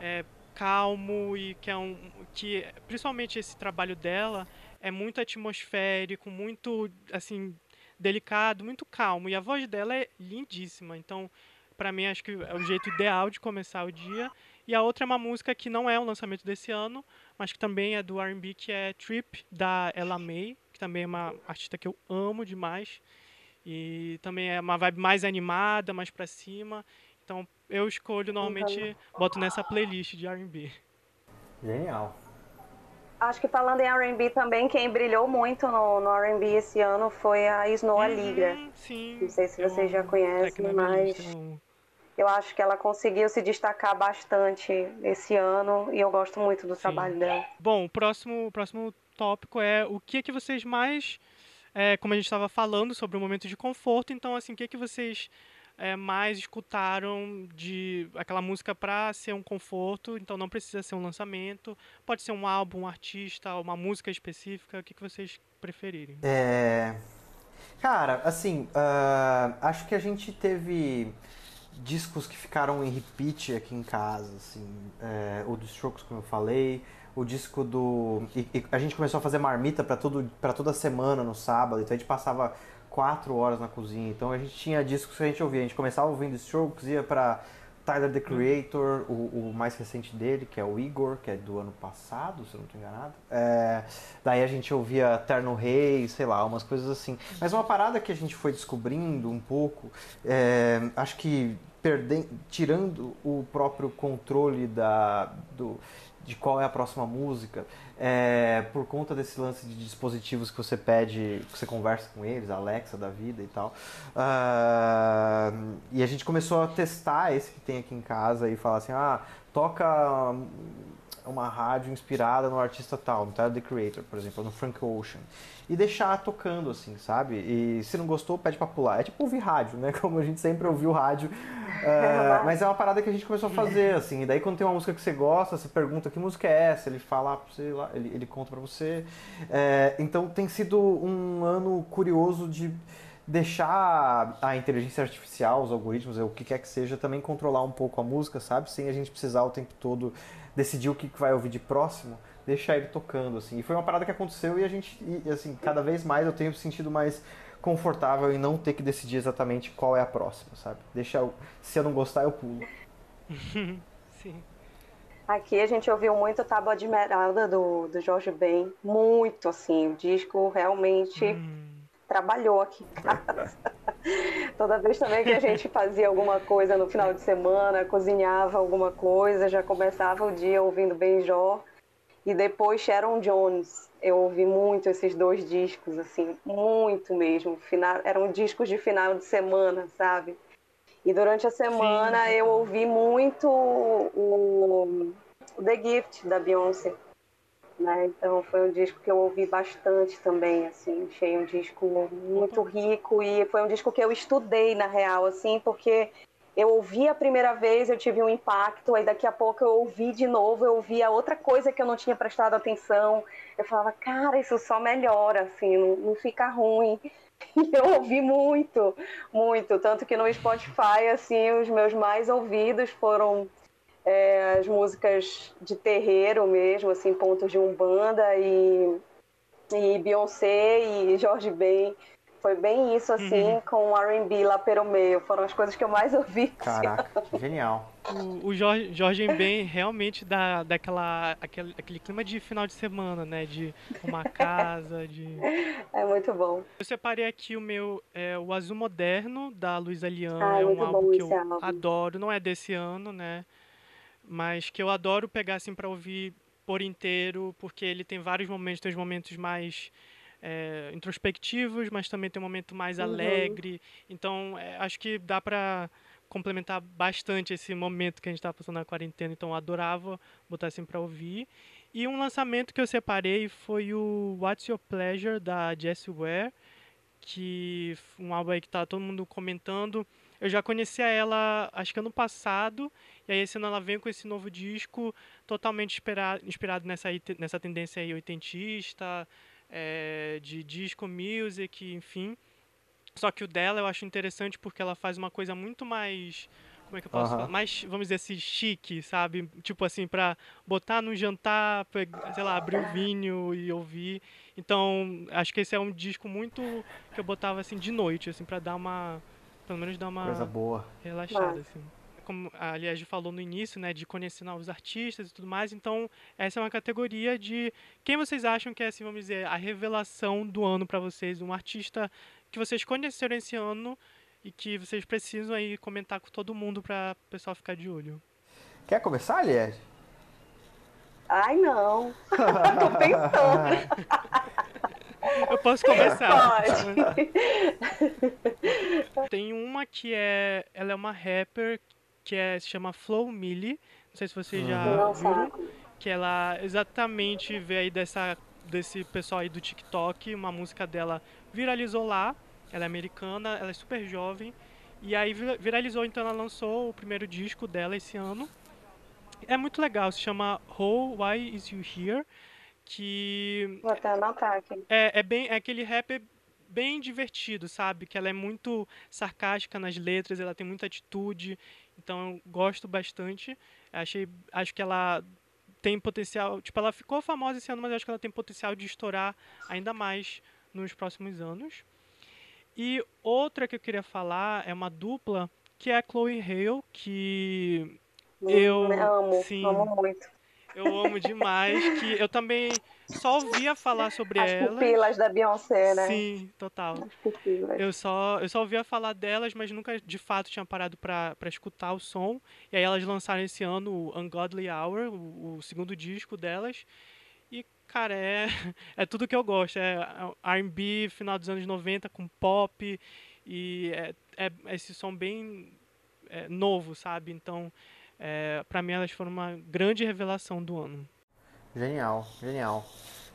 É, calmo e que é um que principalmente esse trabalho dela é muito atmosférico muito assim delicado, muito calmo. E a voz dela é lindíssima. Então, para mim, acho que é o jeito ideal de começar o dia. E a outra é uma música que não é um lançamento desse ano, mas que também é do R&B, que é Trip, da Ella May, que também é uma artista que eu amo demais. E também é uma vibe mais animada, mais pra cima. Então, eu escolho, normalmente, boto nessa playlist de R&B. Genial. Acho que falando em R&B também, quem brilhou muito no, no R&B esse ano foi a Snow Aligra. Uhum, sim. Não sei se vocês já conhecem, mas eu acho que ela conseguiu se destacar bastante esse ano e eu gosto muito do sim. trabalho dela. Bom, o próximo, próximo tópico é o que é que vocês mais, é, como a gente estava falando sobre o momento de conforto, então assim, o que é que vocês é, mais escutaram de aquela música para ser um conforto, então não precisa ser um lançamento, pode ser um álbum, um artista, uma música específica, o que, que vocês preferirem? É... Cara, assim, uh, acho que a gente teve discos que ficaram em repeat aqui em casa, assim, é, o dos Strokes, como eu falei, o disco do... E, e a gente começou a fazer marmita para toda semana no sábado, então a gente passava quatro horas na cozinha, então a gente tinha discos que a gente ouvia, a gente começava ouvindo Strokes, ia para Tyler the Creator, o, o, mais recente dele, que é o Igor, que é do ano passado, se eu não estou enganado. É, daí a gente ouvia Terno Rei, sei lá, umas coisas assim. Mas uma parada que a gente foi descobrindo um pouco, é, acho que perdendo, tirando o próprio controle da, do, de qual é a próxima música, é, por conta desse lance de dispositivos que você pede, que você conversa com eles, Alexa da vida e tal. Uh, e a gente começou a testar esse que tem aqui em casa e falar assim, ah, toca uma rádio inspirada no artista tal, no Tyler The Creator, por exemplo, no Frank Ocean. E deixar tocando, assim, sabe? E se não gostou, pede pra pular. É tipo ouvir rádio, né? Como a gente sempre ouviu rádio. Uh, mas é uma parada que a gente começou a fazer, assim. E daí quando tem uma música que você gosta, você pergunta que música é essa, ele fala pra você, ele, ele conta pra você. É, então tem sido um ano curioso de deixar a inteligência artificial, os algoritmos, o que quer que seja, também controlar um pouco a música, sabe? Sem a gente precisar o tempo todo decidir o que vai ouvir de próximo, deixar ele tocando, assim. E foi uma parada que aconteceu e a gente, e, assim, cada vez mais eu tenho sentido mais confortável em não ter que decidir exatamente qual é a próxima, sabe? Deixa eu, se eu não gostar, eu pulo. Sim. Aqui a gente ouviu muito Tábua de Esmeralda do, do Jorge Ben, muito assim, o disco realmente hum trabalhou aqui em casa. Toda vez também que a gente fazia alguma coisa no final de semana, cozinhava alguma coisa, já começava o dia ouvindo Benjó. E depois Sharon Jones. Eu ouvi muito esses dois discos, assim, muito mesmo. Final, eram discos de final de semana, sabe? E durante a semana Sim. eu ouvi muito o, o The Gift da Beyoncé. Né? Então foi um disco que eu ouvi bastante também, assim, achei um disco muito rico e foi um disco que eu estudei na real, assim, porque eu ouvi a primeira vez, eu tive um impacto, aí daqui a pouco eu ouvi de novo, eu ouvi a outra coisa que eu não tinha prestado atenção. Eu falava, cara, isso só melhora, assim, não, não fica ruim. E eu ouvi muito, muito, tanto que no Spotify, assim, os meus mais ouvidos foram é, as músicas de terreiro mesmo, assim, pontos de umbanda e, e Beyoncé e Jorge Ben. Foi bem isso, assim, uhum. com R&B lá pelo meio. Foram as coisas que eu mais ouvi. Caraca, genial. O, o Jorge, Jorge Ben realmente dá daquela, aquele, aquele clima de final de semana, né? De uma casa, de... É muito bom. Eu separei aqui o meu, é, o Azul Moderno, da Luísa Lian. Ah, é um álbum que eu álbum. adoro. Não é desse ano, né? Mas que eu adoro pegar assim para ouvir por inteiro, porque ele tem vários momentos, tem os momentos mais é, introspectivos, mas também tem um momento mais uhum. alegre. Então, é, acho que dá para complementar bastante esse momento que a gente está passando na quarentena. Então, eu adorava botar assim para ouvir. E um lançamento que eu separei foi o What's Your Pleasure da Jessie Ware, que um álbum aí que tá todo mundo comentando. Eu já conhecia ela, acho que ano passado, e aí esse ano ela vem com esse novo disco totalmente inspirado, inspirado nessa, nessa tendência aí oitentista, é, de disco music, enfim. Só que o dela eu acho interessante porque ela faz uma coisa muito mais como é que eu posso falar? Mais, vamos dizer assim, chique, sabe? Tipo assim, pra botar no jantar, pra, sei lá, abrir o vinho e ouvir. Então, acho que esse é um disco muito que eu botava assim de noite, assim, pra dar uma. Pelo menos dar uma. Coisa boa. Relaxada, assim como a Liege falou no início, né, de conhecer novos artistas e tudo mais. Então, essa é uma categoria de quem vocês acham que é, assim, vamos dizer, a revelação do ano para vocês, um artista que vocês conheceram esse ano e que vocês precisam aí comentar com todo mundo para o pessoal ficar de olho. Quer começar, Liege? Ai, não. Tô pensando. Eu posso começar. Pode. Tem uma que é. Ela é uma rapper que é, se chama Flow Millie. Não sei se vocês já uhum. viram. Que ela exatamente veio aí dessa, desse pessoal aí do TikTok. Uma música dela viralizou lá. Ela é americana, ela é super jovem. E aí viralizou, então ela lançou o primeiro disco dela esse ano. É muito legal, se chama How Why Is You Here? Que. Vou até anotar aqui. É, é bem. É aquele rap bem divertido, sabe? Que ela é muito sarcástica nas letras, ela tem muita atitude, então eu gosto bastante. Achei, acho que ela tem potencial, tipo, ela ficou famosa esse ano, mas acho que ela tem potencial de estourar ainda mais nos próximos anos. E outra que eu queria falar é uma dupla que é a Chloe Hale, que eu amo, sim, amo muito. Eu amo demais, que eu também só ouvia falar sobre As elas. As pupilas da Beyoncé, né? Sim, total. Eu só, eu só ouvia falar delas, mas nunca de fato tinha parado pra, pra escutar o som. E aí elas lançaram esse ano o Ungodly Hour, o, o segundo disco delas. E, cara, é, é tudo que eu gosto. É R&B, final dos anos 90, com pop. E é, é esse som bem é, novo, sabe? Então é, para mim elas foram uma grande revelação do ano. Genial, genial.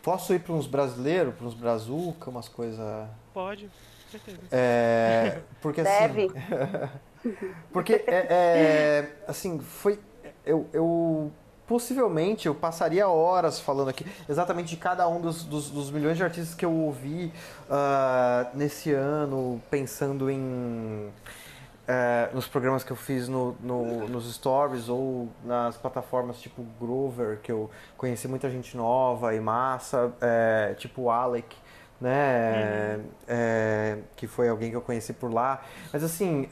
Posso ir para uns brasileiros, para uns brazuca, umas coisas. Pode, certeza. É, porque assim. Deve. porque é, é, assim foi eu, eu possivelmente eu passaria horas falando aqui exatamente de cada um dos, dos, dos milhões de artistas que eu ouvi uh, nesse ano, pensando em é, nos programas que eu fiz no, no, nos stories ou nas plataformas tipo Grover, que eu conheci muita gente nova e massa, é, tipo Alec, né? Uhum. É, que foi alguém que eu conheci por lá. Mas assim,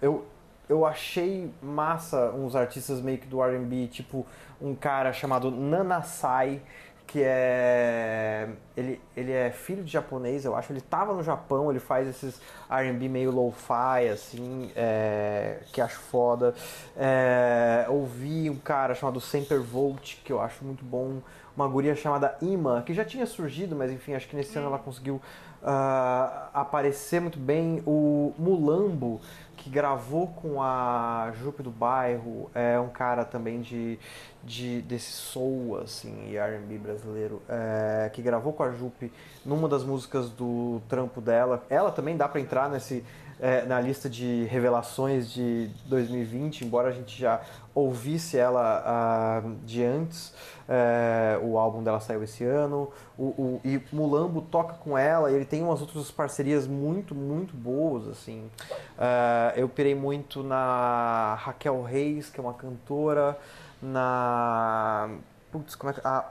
eu, eu achei massa uns artistas meio que do RB, tipo um cara chamado Nanasai que é ele, ele é filho de japonês, eu acho. Ele tava no Japão, ele faz esses R&B meio lo-fi, assim, é, que acho foda. É, ouvi um cara chamado Semper Volt, que eu acho muito bom. Uma guria chamada Ima, que já tinha surgido, mas enfim, acho que nesse ano ela conseguiu uh, aparecer muito bem. O Mulambo, que gravou com a Jupe do Bairro, é um cara também de, de desse soul, assim, e R&B brasileiro, é, que gravou com a Jupe numa das músicas do trampo dela. Ela também dá para entrar nesse é, na lista de revelações de 2020, embora a gente já ouvisse ela uh, de antes. É, o álbum dela saiu esse ano. O, o, e Mulambo toca com ela e ele tem umas outras parcerias muito, muito boas, assim. Uh, eu pirei muito na Raquel Reis, que é uma cantora, na... Putz, como é que... Ah,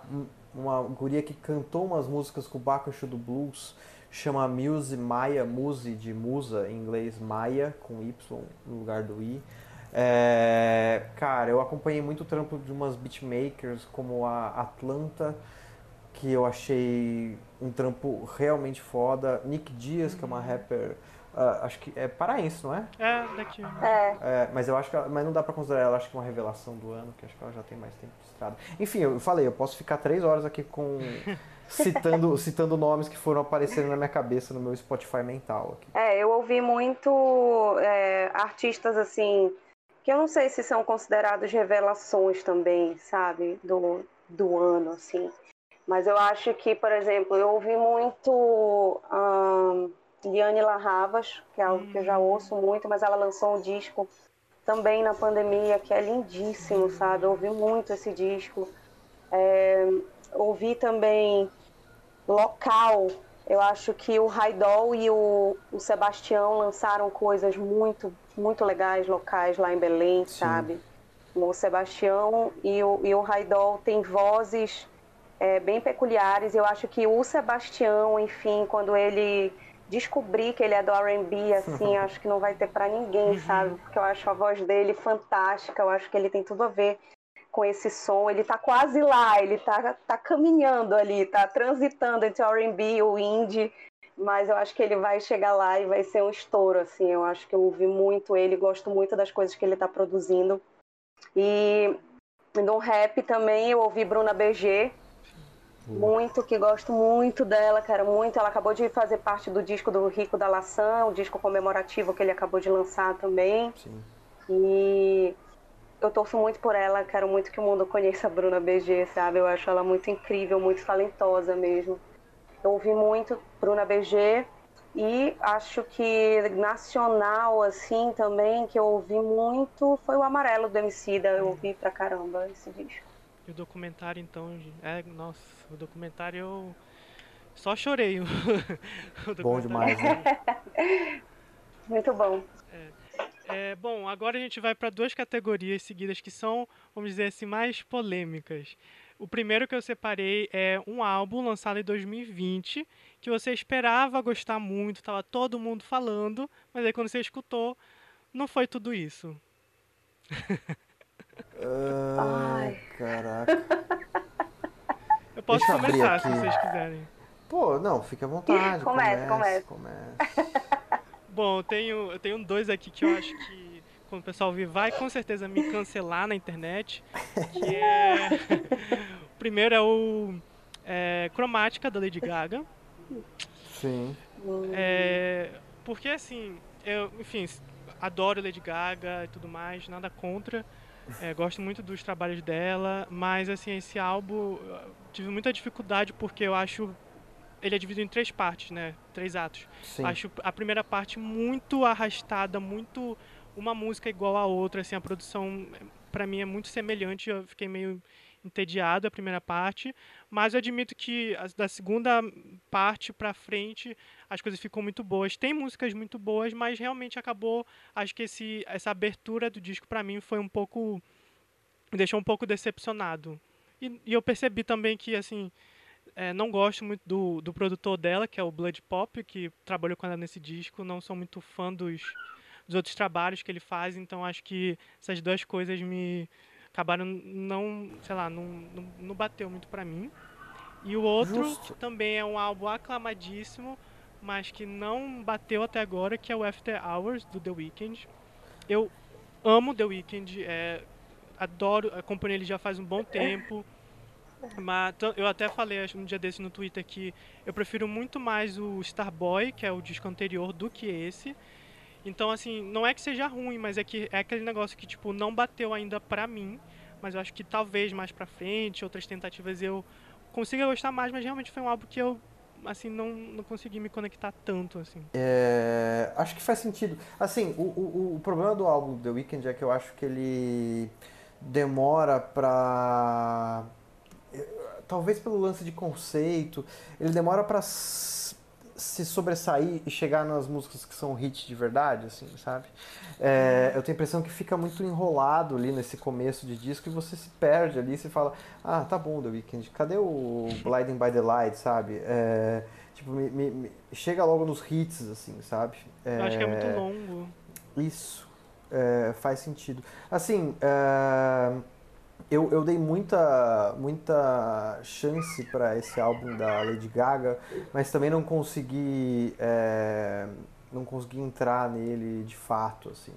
uma guria que cantou umas músicas com o Bakushu do Blues, chama Muse Maya, Muse de musa em inglês, Maya, com Y no lugar do I. É, cara, eu acompanhei muito o trampo de umas beatmakers como a Atlanta, que eu achei um trampo realmente foda. Nick Dias, que é uma uhum. rapper, uh, acho que é paraense, não é? É, daqui. É. é mas eu acho que, mas não dá pra considerar ela, acho que uma revelação do ano, que acho que ela já tem mais tempo de estrada. Enfim, eu falei, eu posso ficar três horas aqui com citando, citando nomes que foram aparecendo na minha cabeça no meu Spotify mental. Aqui. É, eu ouvi muito é, artistas assim que eu não sei se são considerados revelações também, sabe, do, do ano, assim. Mas eu acho que, por exemplo, eu ouvi muito um, Liane Larravas, que é algo que eu já hum. ouço muito, mas ela lançou um disco também na pandemia, que é lindíssimo, sabe? Eu ouvi muito esse disco. É, ouvi também Local, eu acho que o Raidol e o, o Sebastião lançaram coisas muito, muito legais locais lá em Belém, Sim. sabe? O Sebastião e o, e o Raidol têm vozes é, bem peculiares. Eu acho que o Sebastião, enfim, quando ele descobrir que ele é do R&B, assim, acho que não vai ter para ninguém, uhum. sabe? Porque eu acho a voz dele fantástica, eu acho que ele tem tudo a ver com esse som, ele tá quase lá, ele tá, tá caminhando ali, tá transitando entre o R&B e o indie, mas eu acho que ele vai chegar lá e vai ser um estouro, assim, eu acho que eu ouvi muito ele, gosto muito das coisas que ele tá produzindo. E no rap também eu ouvi Bruna BG, muito, que gosto muito dela, cara, muito. Ela acabou de fazer parte do disco do Rico da Laçã, o disco comemorativo que ele acabou de lançar também. Sim. E eu torço muito por ela, quero muito que o mundo conheça a Bruna BG, sabe? Eu acho ela muito incrível, muito talentosa mesmo. Eu ouvi muito Bruna BG e acho que nacional, assim, também, que eu ouvi muito, foi o Amarelo do Emicida. Eu ouvi pra caramba esse disco. E o documentário, então, é, nossa, o documentário eu, Só chorei. bom demais, né? Muito bom. É. Bom, agora a gente vai para duas categorias seguidas que são, vamos dizer assim, mais polêmicas. O primeiro que eu separei é um álbum lançado em 2020 que você esperava gostar muito, estava todo mundo falando, mas aí quando você escutou, não foi tudo isso. Ai, caraca. Eu posso Deixa começar se vocês quiserem. Pô, não, fique à vontade. Comece, comece. comece. Bom, eu tenho, eu tenho dois aqui que eu acho que quando o pessoal ouvir vai com certeza me cancelar na internet. Que é. o primeiro é o é, Cromática da Lady Gaga. Sim. É, porque assim, eu, enfim, adoro Lady Gaga e tudo mais, nada contra. É, gosto muito dos trabalhos dela, mas assim, esse álbum tive muita dificuldade porque eu acho ele é dividido em três partes, né? Três atos. Sim. Acho a primeira parte muito arrastada, muito uma música igual a outra, assim, a produção para mim é muito semelhante, eu fiquei meio entediado a primeira parte, mas eu admito que da segunda parte para frente as coisas ficam muito boas. Tem músicas muito boas, mas realmente acabou, acho que esse essa abertura do disco para mim foi um pouco me deixou um pouco decepcionado. E, e eu percebi também que assim, é, não gosto muito do, do produtor dela, que é o Blood Pop, que trabalhou com ela nesse disco. Não sou muito fã dos, dos outros trabalhos que ele faz, então acho que essas duas coisas me acabaram não, sei lá, não, não, não bateu muito pra mim. E o outro Justo. também é um álbum aclamadíssimo, mas que não bateu até agora, que é o After Hours, do The Weeknd. Eu amo The Weeknd, é, adoro, acompanho ele já faz um bom tempo. Mas eu até falei um dia desse no Twitter que eu prefiro muito mais o Starboy, que é o disco anterior, do que esse. Então, assim, não é que seja ruim, mas é que é aquele negócio que, tipo, não bateu ainda pra mim. Mas eu acho que talvez mais pra frente, outras tentativas eu consiga gostar mais, mas realmente foi um álbum que eu, assim, não, não consegui me conectar tanto, assim. É, acho que faz sentido. Assim, o, o, o problema do álbum The Weeknd é que eu acho que ele demora pra talvez pelo lance de conceito, ele demora para se sobressair e chegar nas músicas que são hits de verdade, assim, sabe? É, eu tenho a impressão que fica muito enrolado ali nesse começo de disco e você se perde ali, você fala, ah, tá bom, The Weeknd, cadê o Blinding by the Light, sabe? É, tipo, me, me, me, chega logo nos hits, assim, sabe? É, eu acho que é muito longo. Isso, é, faz sentido. Assim, é, eu, eu dei muita, muita chance para esse álbum da Lady Gaga, mas também não consegui, é, não consegui entrar nele de fato, assim.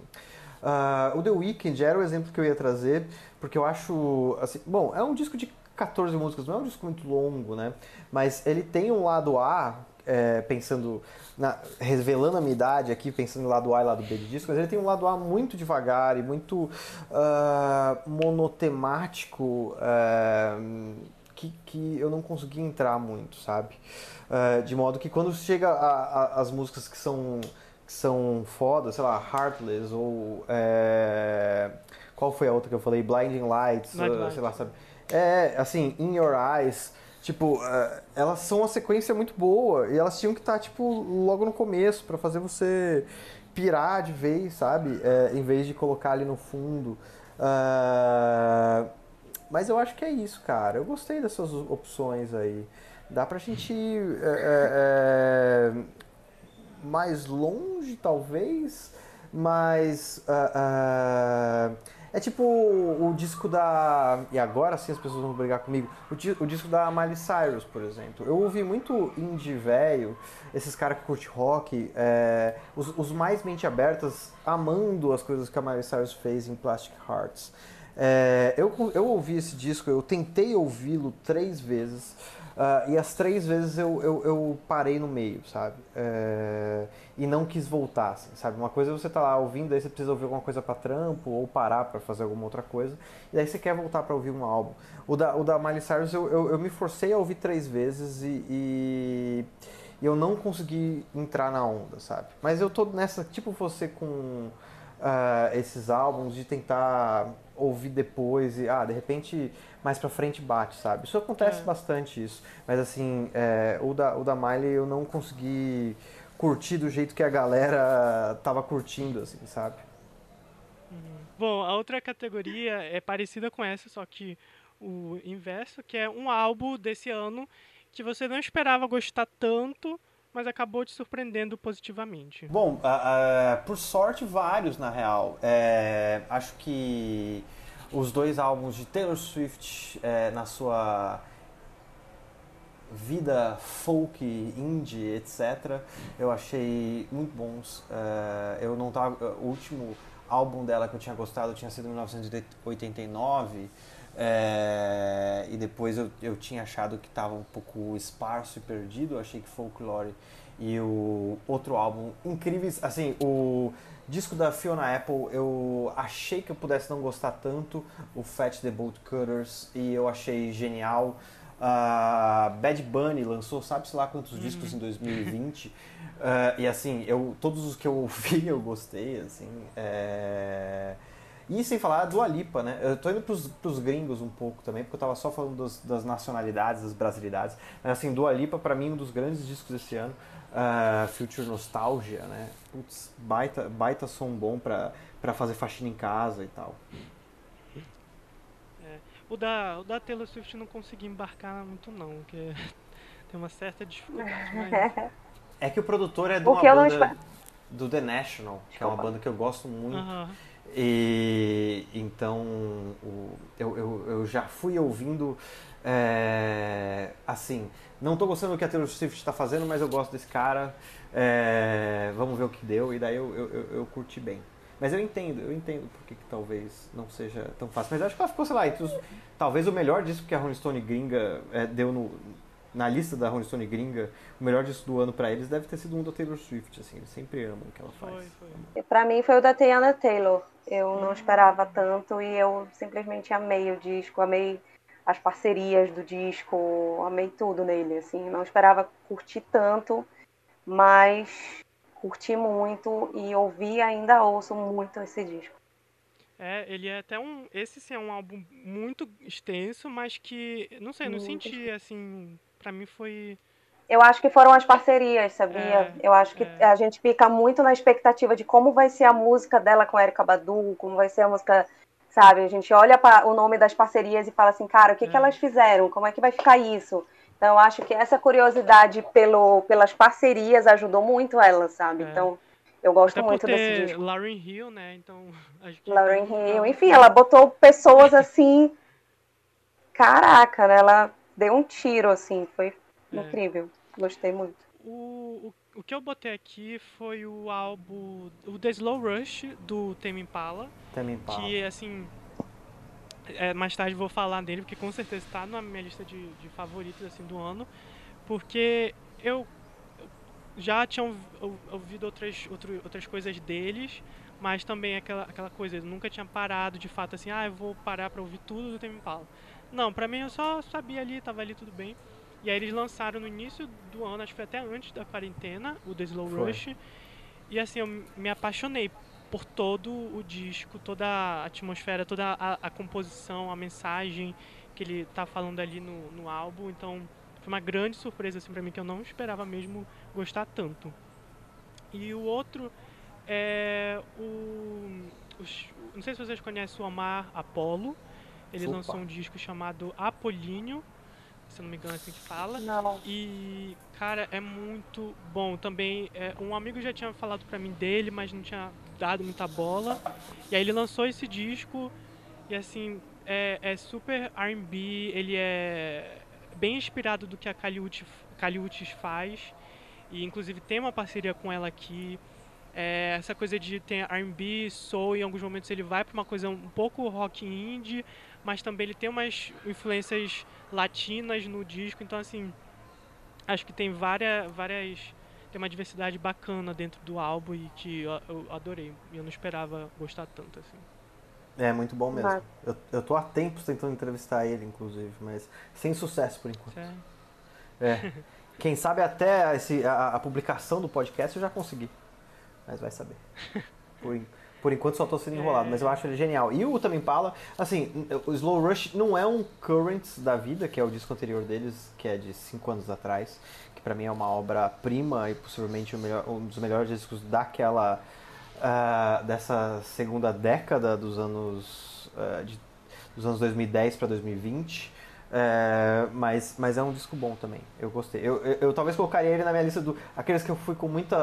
Uh, o The Weeknd era o exemplo que eu ia trazer, porque eu acho, assim, bom, é um disco de 14 músicas, não é um disco muito longo, né? Mas ele tem um lado A é, pensando, na, revelando a minha idade aqui, pensando no lado A e lado B de disco, mas ele tem um lado A muito devagar e muito uh, monotemático uh, que, que eu não consegui entrar muito, sabe? Uh, de modo que quando chega a, a, as músicas que são, que são fodas, sei lá, Heartless ou. É, qual foi a outra que eu falei? Blinding Lights, sei lá, sabe? É, assim, In Your Eyes. Tipo, uh, elas são uma sequência muito boa e elas tinham que estar, tá, tipo, logo no começo para fazer você pirar de vez, sabe? É, em vez de colocar ali no fundo. Uh, mas eu acho que é isso, cara. Eu gostei dessas opções aí. Dá pra gente ir mais longe, talvez, mas. Uh, é tipo o, o, disco da. E agora sim as pessoas vão brigar comigo. O, o, disco da Miley Cyrus, por exemplo. Eu ouvi muito indie velho, esses caras que curtem rock, é, os, os, mais mente abertas, amando as coisas que a Miley Cyrus fez em Plastic Hearts. É, eu, eu ouvi esse disco, eu tentei ouvi-lo três vezes. Uh, e as três vezes eu, eu, eu parei no meio, sabe? É, e não quis voltar, assim, sabe? Uma coisa é você tá lá ouvindo, aí você precisa ouvir alguma coisa para trampo ou parar para fazer alguma outra coisa, e daí você quer voltar para ouvir um álbum. O da, o da Miley Cyrus eu, eu, eu me forcei a ouvir três vezes e, e, e, eu não consegui entrar na onda, sabe? Mas eu tô nessa, tipo você com uh, esses álbuns, de tentar ouvir depois e, ah, de repente, mais pra frente bate, sabe? Isso acontece é. bastante, isso. Mas, assim, é, o, da, o da Miley eu não consegui curtir do jeito que a galera tava curtindo, assim, sabe? Uhum. Bom, a outra categoria é parecida com essa, só que o inverso, que é um álbum desse ano que você não esperava gostar tanto, mas acabou te surpreendendo positivamente. Bom, uh, uh, por sorte, vários na real. É, acho que os dois álbuns de Taylor Swift é, na sua vida folk, indie, etc. Eu achei muito bons. Uh, eu não tava, o último álbum dela que eu tinha gostado tinha sido em 1989. É, e depois eu, eu tinha achado que estava um pouco esparso e perdido. Eu achei que Folklore e o outro álbum incríveis. Assim, o disco da Fiona Apple eu achei que eu pudesse não gostar tanto. O Fat the Bolt Cutters e eu achei genial. Uh, Bad Bunny lançou, sabe-se lá quantos uhum. discos em 2020. uh, e assim, eu, todos os que eu ouvi eu gostei, assim. É... E sem falar do Alipa, né? Eu tô indo pros, pros gringos um pouco também, porque eu tava só falando dos, das nacionalidades, das brasilidades. Mas assim, do Alipa, pra mim, um dos grandes discos desse ano. Uh, Future Nostalgia, né? Putz, baita, baita som bom pra, pra fazer faxina em casa e tal. É, o, da, o da Taylor Swift não consegui embarcar muito não, porque tem uma certa dificuldade. Mas... É que o produtor é de uma banda do The National, que é uma banda que eu gosto muito. Uhum. E então o, eu, eu, eu já fui ouvindo é, assim, não estou gostando do que a Taylor Swift está fazendo, mas eu gosto desse cara. É, vamos ver o que deu. E daí eu, eu, eu, eu curti bem. Mas eu entendo, eu entendo porque que talvez não seja tão fácil. Mas acho que ela ficou, sei lá, entre os, talvez o melhor disco que a Rolling Stone gringa é, deu no, na lista da Rolling Stone gringa, o melhor disco do ano para eles deve ter sido um da Taylor Swift, assim, eles sempre amam o que ela faz. Para mim foi o da Tiana Taylor. Eu não esperava tanto e eu simplesmente amei o disco, amei as parcerias do disco, amei tudo nele, assim, não esperava curtir tanto, mas curti muito e ouvi ainda ouço muito esse disco. É, ele é até um. Esse sim é um álbum muito extenso, mas que. Não sei, não muito senti assim. Pra mim foi. Eu acho que foram as parcerias, sabia? É, eu acho que é. a gente fica muito na expectativa de como vai ser a música dela com a Erika Badu, como vai ser a música sabe? A gente olha o nome das parcerias e fala assim, cara, o que, que elas fizeram? Como é que vai ficar isso? Então, eu acho que essa curiosidade pelo, pelas parcerias ajudou muito ela, sabe? É. Então, eu gosto Até muito desse disco. Lauren Hill, né? Então, Lauren Hill, enfim, ela botou pessoas assim. Caraca, né? Ela deu um tiro, assim, foi é. incrível. Gostei muito. O, o o que eu botei aqui foi o álbum, o The Slow Rush do Tame Impala. Tame Impala. Que, assim, é, mais tarde vou falar dele, porque com certeza está na minha lista de, de favoritos, assim, do ano. Porque eu já tinha ouvido outras, outro, outras coisas deles, mas também aquela, aquela coisa, eu nunca tinha parado de fato assim, ah, eu vou parar para ouvir tudo do Tame Impala. Não, pra mim eu só sabia ali, tava ali tudo bem. E aí eles lançaram no início do ano, acho que foi até antes da quarentena, o The Slow foi. Rush. E assim, eu me apaixonei por todo o disco, toda a atmosfera, toda a, a composição, a mensagem que ele tá falando ali no, no álbum. Então, foi uma grande surpresa assim para mim que eu não esperava mesmo gostar tanto. E o outro é o os, não sei se vocês conhecem o Amar Apollo. Ele Opa. lançou um disco chamado Apolíneo se não me engano é assim que fala. Não. E, cara, é muito bom. Também, é, um amigo já tinha falado pra mim dele, mas não tinha dado muita bola. E aí ele lançou esse disco e, assim, é, é super R&B, ele é bem inspirado do que a Caliutes faz. E, inclusive, tem uma parceria com ela aqui. É, essa coisa de ter R&B, soul, em alguns momentos ele vai para uma coisa um pouco rock indie, mas também ele tem umas influências latinas no disco, então assim, acho que tem várias, várias tem uma diversidade bacana dentro do álbum e que eu, eu adorei. E eu não esperava gostar tanto assim. É muito bom mesmo. Eu, eu tô há tempos tentando entrevistar ele, inclusive, mas sem sucesso por enquanto. Sério? É. Quem sabe até esse, a, a, publicação do podcast eu já consegui. Mas vai saber. Por, Por enquanto só tô sendo enrolado, mas eu acho ele genial. E o Tame Impala, assim, o Slow Rush não é um Currents da vida, que é o disco anterior deles, que é de 5 anos atrás, que para mim é uma obra-prima e possivelmente melhor, um dos melhores discos daquela uh, dessa segunda década dos anos uh, de, dos anos 2010 para 2020. É, mas, mas é um disco bom também. Eu gostei. Eu, eu, eu, talvez colocaria ele na minha lista do aqueles que eu fui com muita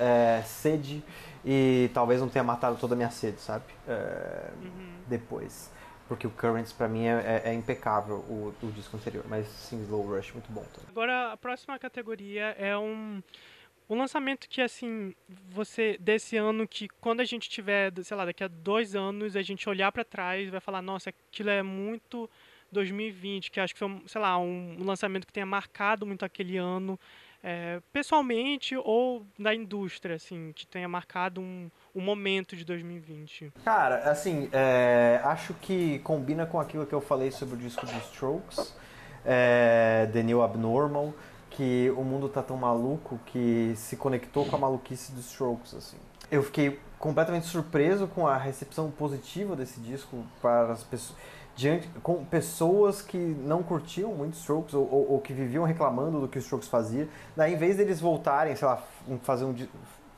é, sede e talvez não tenha matado toda a minha sede, sabe? É, uhum. Depois. Porque o Currents pra mim é, é, é impecável, o, o, disco anterior. Mas sim, Slow Rush, muito bom também. Agora, a próxima categoria é um, um lançamento que, assim, você, desse ano, que quando a gente tiver, sei lá, daqui a dois anos, a gente olhar para trás e vai falar, nossa, aquilo é muito 2020, que acho que foi, sei lá, um lançamento que tenha marcado muito aquele ano, é, pessoalmente ou na indústria, assim, que tenha marcado um, um momento de 2020? Cara, assim, é, acho que combina com aquilo que eu falei sobre o disco dos Strokes, é, The New Abnormal, que o mundo tá tão maluco que se conectou com a maluquice dos Strokes, assim. Eu fiquei completamente surpreso com a recepção positiva desse disco para as pessoas diante com pessoas que não curtiam muito Strokes ou, ou, ou, que viviam reclamando do que o Strokes fazia. Daí, em vez deles voltarem, sei lá, fazer um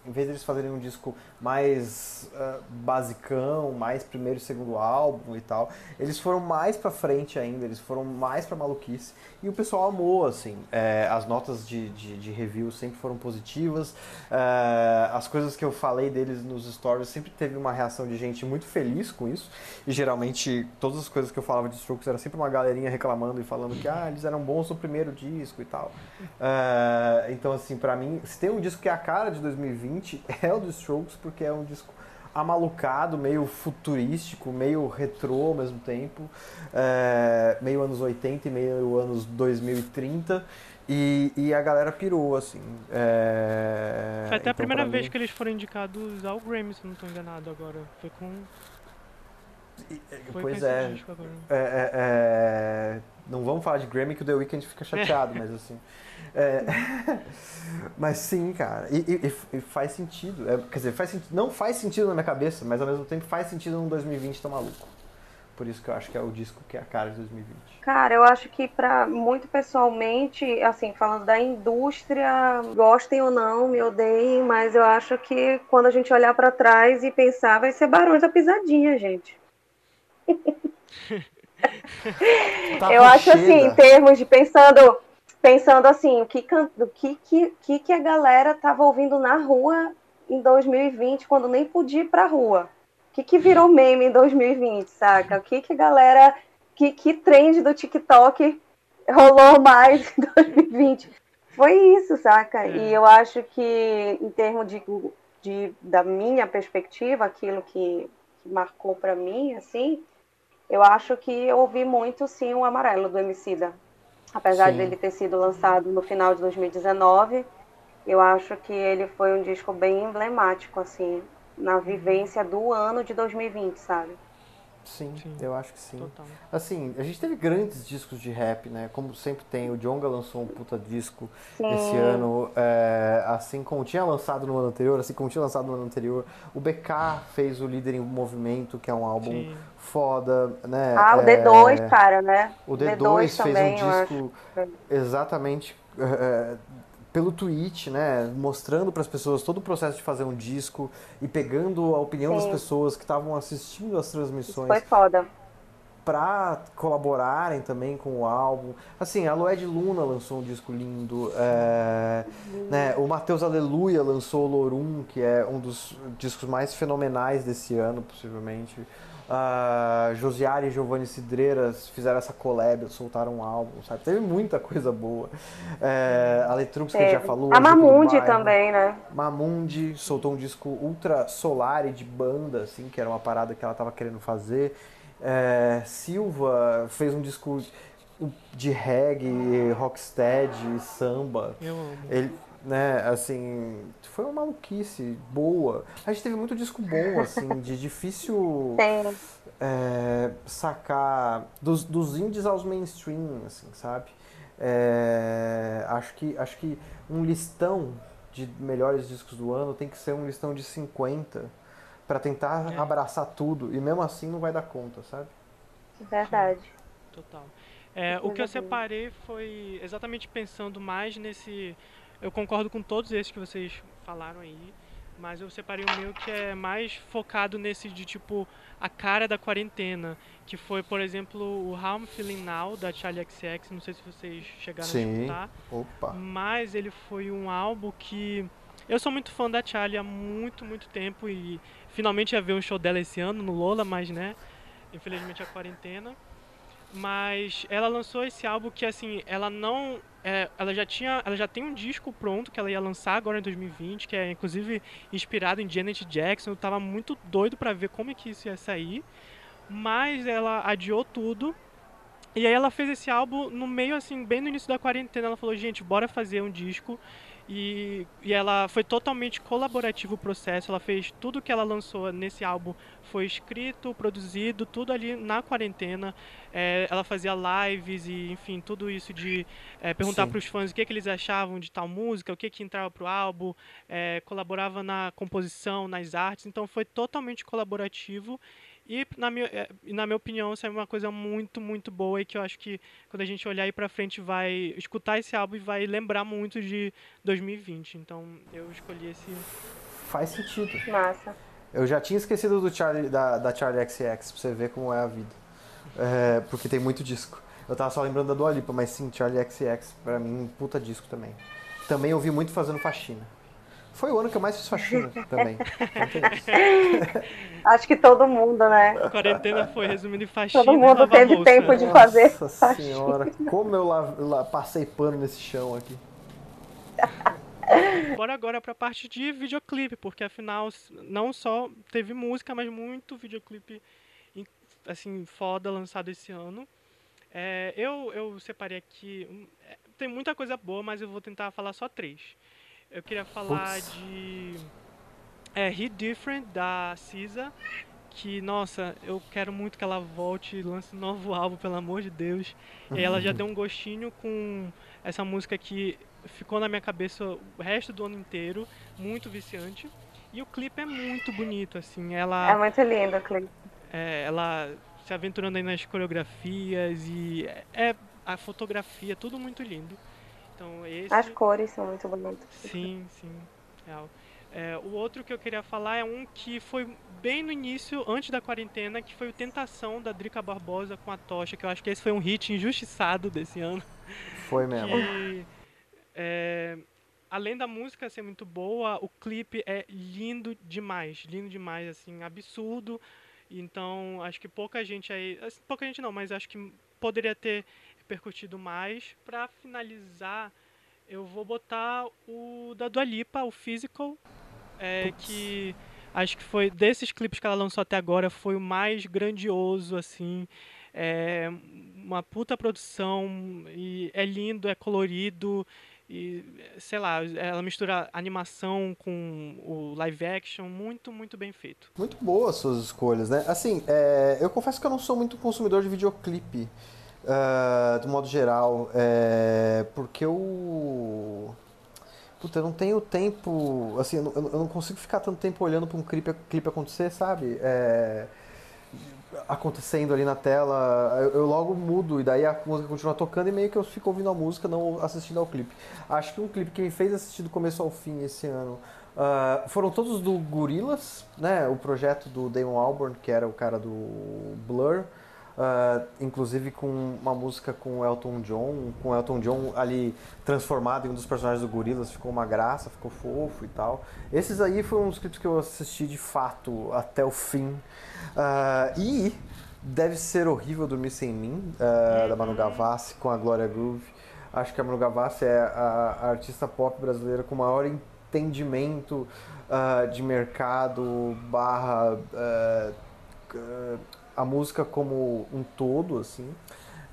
em vez deles fazerem um disco mais uh, basicão, mais primeiro e segundo álbum e tal, eles foram mais pra frente ainda, eles foram mais pra maluquice. E o pessoal amou, assim. É, as notas de, de, de, review sempre foram positivas. É, as coisas que eu falei deles nos stories sempre teve uma reação de gente muito feliz com isso. E geralmente todas as coisas que eu falava de Strokes era sempre uma galerinha reclamando e falando que ah, eles eram bons no primeiro disco e tal. É, então, assim, para mim, se tem um disco que é a cara de 2020, é o do Strokes, porque é um disco amalucado, meio futurístico, meio retrô ao mesmo tempo, é, meio anos 80 e meio anos 2030. E, e a galera pirou, assim. É... Foi até então, a primeira vez mim... que eles foram indicados ao Grammy, se não estou enganado agora. Foi com. Foi pois é. É, é, é. Não vamos falar de Grammy que o The Weeknd fica chateado, mas assim. É, mas sim, cara. E, e, e faz sentido. É, quer dizer, faz sentido, não faz sentido na minha cabeça, mas ao mesmo tempo faz sentido num 2020 tão maluco. Por isso que eu acho que é o disco que é a cara de 2020. Cara, eu acho que para muito pessoalmente, assim, falando da indústria, gostem ou não, me odeiem, mas eu acho que quando a gente olhar para trás e pensar, vai ser Barões da Pisadinha, gente. tá eu acho assim, em termos de pensando pensando assim, o que, o que, que, que a galera tava ouvindo na rua em 2020, quando nem podia ir pra rua. O que, que virou meme em 2020, saca? O que, que a galera. Que, que trend do TikTok rolou mais em 2020? Foi isso, saca? É. E eu acho que, em termos de, de, da minha perspectiva, aquilo que, que marcou para mim, assim, eu acho que eu ouvi muito, sim, o amarelo do Emicida apesar Sim. dele ter sido lançado no final de 2019, eu acho que ele foi um disco bem emblemático, assim, na vivência do ano de 2020, sabe? Sim, sim, eu acho que sim. Total. Assim, a gente teve grandes discos de rap, né? Como sempre tem, o Jonga lançou um puta disco sim. esse ano, é, assim como tinha lançado no ano anterior, assim como tinha lançado no ano anterior. O BK fez o Líder em Movimento, que é um álbum sim. foda, né? Ah, o D2, é, cara, né? O D2, D2 fez também, um disco exatamente é, pelo tweet, né, mostrando para as pessoas todo o processo de fazer um disco e pegando a opinião Sim. das pessoas que estavam assistindo as transmissões. Isso foi foda. Pra colaborarem também com o álbum. Assim, a Loed Luna lançou um disco lindo. É, né, o Matheus Aleluia lançou o Lorum, que é um dos discos mais fenomenais desse ano, possivelmente. Uh, Josiara e Giovanni Cidreiras fizeram essa collab, soltaram um álbum, sabe? Teve muita coisa boa. É, a Letrux, que já falou. A Mamundi também, né? Mamundi soltou um disco ultra solar e de banda, assim, que era uma parada que ela tava querendo fazer. É, Silva fez um disco de reggae, rocksteady, samba. Eu amo. Ele, né, assim, foi uma maluquice boa. A gente teve muito disco bom, assim, de difícil é, sacar dos, dos indies aos mainstream, assim, sabe? É, acho, que, acho que um listão de melhores discos do ano tem que ser um listão de 50 para tentar é. abraçar tudo e mesmo assim não vai dar conta, sabe? Verdade. Total. É, o que eu separei foi exatamente pensando mais nesse. Eu concordo com todos esses que vocês falaram aí, mas eu separei o meu que é mais focado nesse de tipo a cara da quarentena, que foi, por exemplo, o How I'm Feeling Now da Charlie XX, não sei se vocês chegaram Sim. a escutar. Opa. Mas ele foi um álbum que eu sou muito fã da Charlie há muito, muito tempo e finalmente ia ver um show dela esse ano no Lola, mas né, infelizmente a quarentena. Mas ela lançou esse álbum que assim, ela não é, ela já tinha, ela já tem um disco pronto que ela ia lançar agora em 2020, que é inclusive inspirado em Janet Jackson. Eu tava muito doido para ver como é que isso ia sair, mas ela adiou tudo. E aí ela fez esse álbum no meio assim, bem no início da quarentena, ela falou: "Gente, bora fazer um disco". E, e ela foi totalmente colaborativo o processo. Ela fez tudo que ela lançou nesse álbum foi escrito, produzido, tudo ali na quarentena. É, ela fazia lives e, enfim, tudo isso de é, perguntar para os fãs o que, que eles achavam de tal música, o que, que entrava para o álbum, é, colaborava na composição, nas artes. Então foi totalmente colaborativo. E, na minha, é, na minha opinião, isso é uma coisa muito, muito boa e que eu acho que quando a gente olhar aí pra frente vai escutar esse álbum e vai lembrar muito de 2020. Então eu escolhi esse. Faz sentido. Massa. Eu já tinha esquecido do Charlie, da, da Charlie XX, pra você ver como é a vida. É, porque tem muito disco. Eu tava só lembrando da Dua Lipa, mas sim, Charlie XX, pra mim, um puta disco também. Também ouvi muito fazendo faxina. Foi o ano que eu mais fiz faxina também. Acho que todo mundo, né? A quarentena foi resumindo em faxina. Todo mundo teve louça. tempo de fazer. Nossa faxina. senhora, como eu lá, lá, passei pano nesse chão aqui. Bora agora pra parte de videoclipe, porque afinal não só teve música, mas muito videoclipe assim, foda lançado esse ano. É, eu, eu separei aqui. É, tem muita coisa boa, mas eu vou tentar falar só três. Eu queria falar de é, He Different da Cisa, que nossa, eu quero muito que ela volte e lance um novo álbum, pelo amor de Deus. E ela já deu um gostinho com essa música que ficou na minha cabeça o resto do ano inteiro, muito viciante. E o clipe é muito bonito, assim, ela É muito lindo o clipe. É, ela se aventurando aí nas coreografias e é a fotografia, tudo muito lindo. Então, esse... As cores são muito bonitas. Sim, sim. Real. É, o outro que eu queria falar é um que foi bem no início, antes da quarentena, que foi o Tentação da Drica Barbosa com a Tocha, que eu acho que esse foi um hit injustiçado desse ano. Foi mesmo. Que, é, além da música ser muito boa, o clipe é lindo demais, lindo demais, assim, absurdo. Então, acho que pouca gente aí, pouca gente não, mas acho que poderia ter repercutido mais. Para finalizar, eu vou botar o da Dua Lipa, o Physical, é, que acho que foi desses clipes que ela lançou até agora foi o mais grandioso assim. É uma puta produção e é lindo é colorido e sei lá ela mistura animação com o live action muito muito bem feito. Muito boas suas escolhas né? Assim é, eu confesso que eu não sou muito consumidor de videoclipe uh, do modo geral, é, porque eu. Puta, eu não tenho tempo. Assim, eu não, eu não consigo ficar tanto tempo olhando para um clipe, clipe acontecer, sabe? É, acontecendo ali na tela, eu, eu, logo mudo e daí a música continua tocando e meio que eu fico ouvindo a música, não assistindo ao clipe. Acho que um clipe que me fez assistir do começo ao fim esse ano uh, foram todos do Gorillaz, né? O projeto do Damon Albarn, que era o cara do Blur. Uh, inclusive com uma música com Elton John, com Elton John ali transformado em um dos personagens do Gorillaz, ficou uma graça, ficou fofo e tal. Esses aí foram dos clipes que eu assisti de fato até o fim. Uh, e Deve Ser Horrível Dormir Sem Mim, uh, da Manu. Gavassi com a Gloria Groove. Acho que a Manu Gavassi é a, a artista pop brasileira com maior entendimento de mercado barra a música como um todo, assim.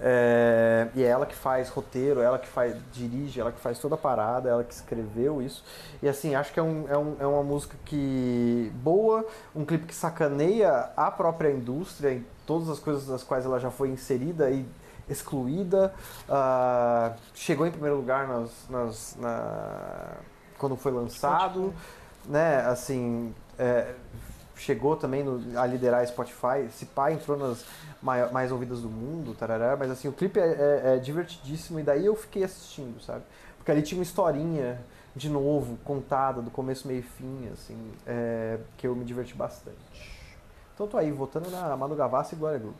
É, e é ela que faz roteiro, ela que faz, dirige, ela que faz toda a parada, ela que escreveu isso. E assim, acho que é, um, é, um, é uma música que boa, um clipe que sacaneia a própria indústria em todas as coisas das quais ela já foi inserida e excluída. Uh, chegou em primeiro lugar nas, nas, na, quando foi lançado, né? Assim, é, chegou também no, a liderar Spotify. Esse pai entrou nas mais, mais ouvidas do mundo, tarará, mas assim, o clipe é, é, é, divertidíssimo e daí eu fiquei assistindo, sabe? Porque ali tinha uma historinha de novo, contada, do começo, meio e fim, assim, é, que eu me diverti bastante. Então tô aí, votando na Manu Gavassi e Glória Groove.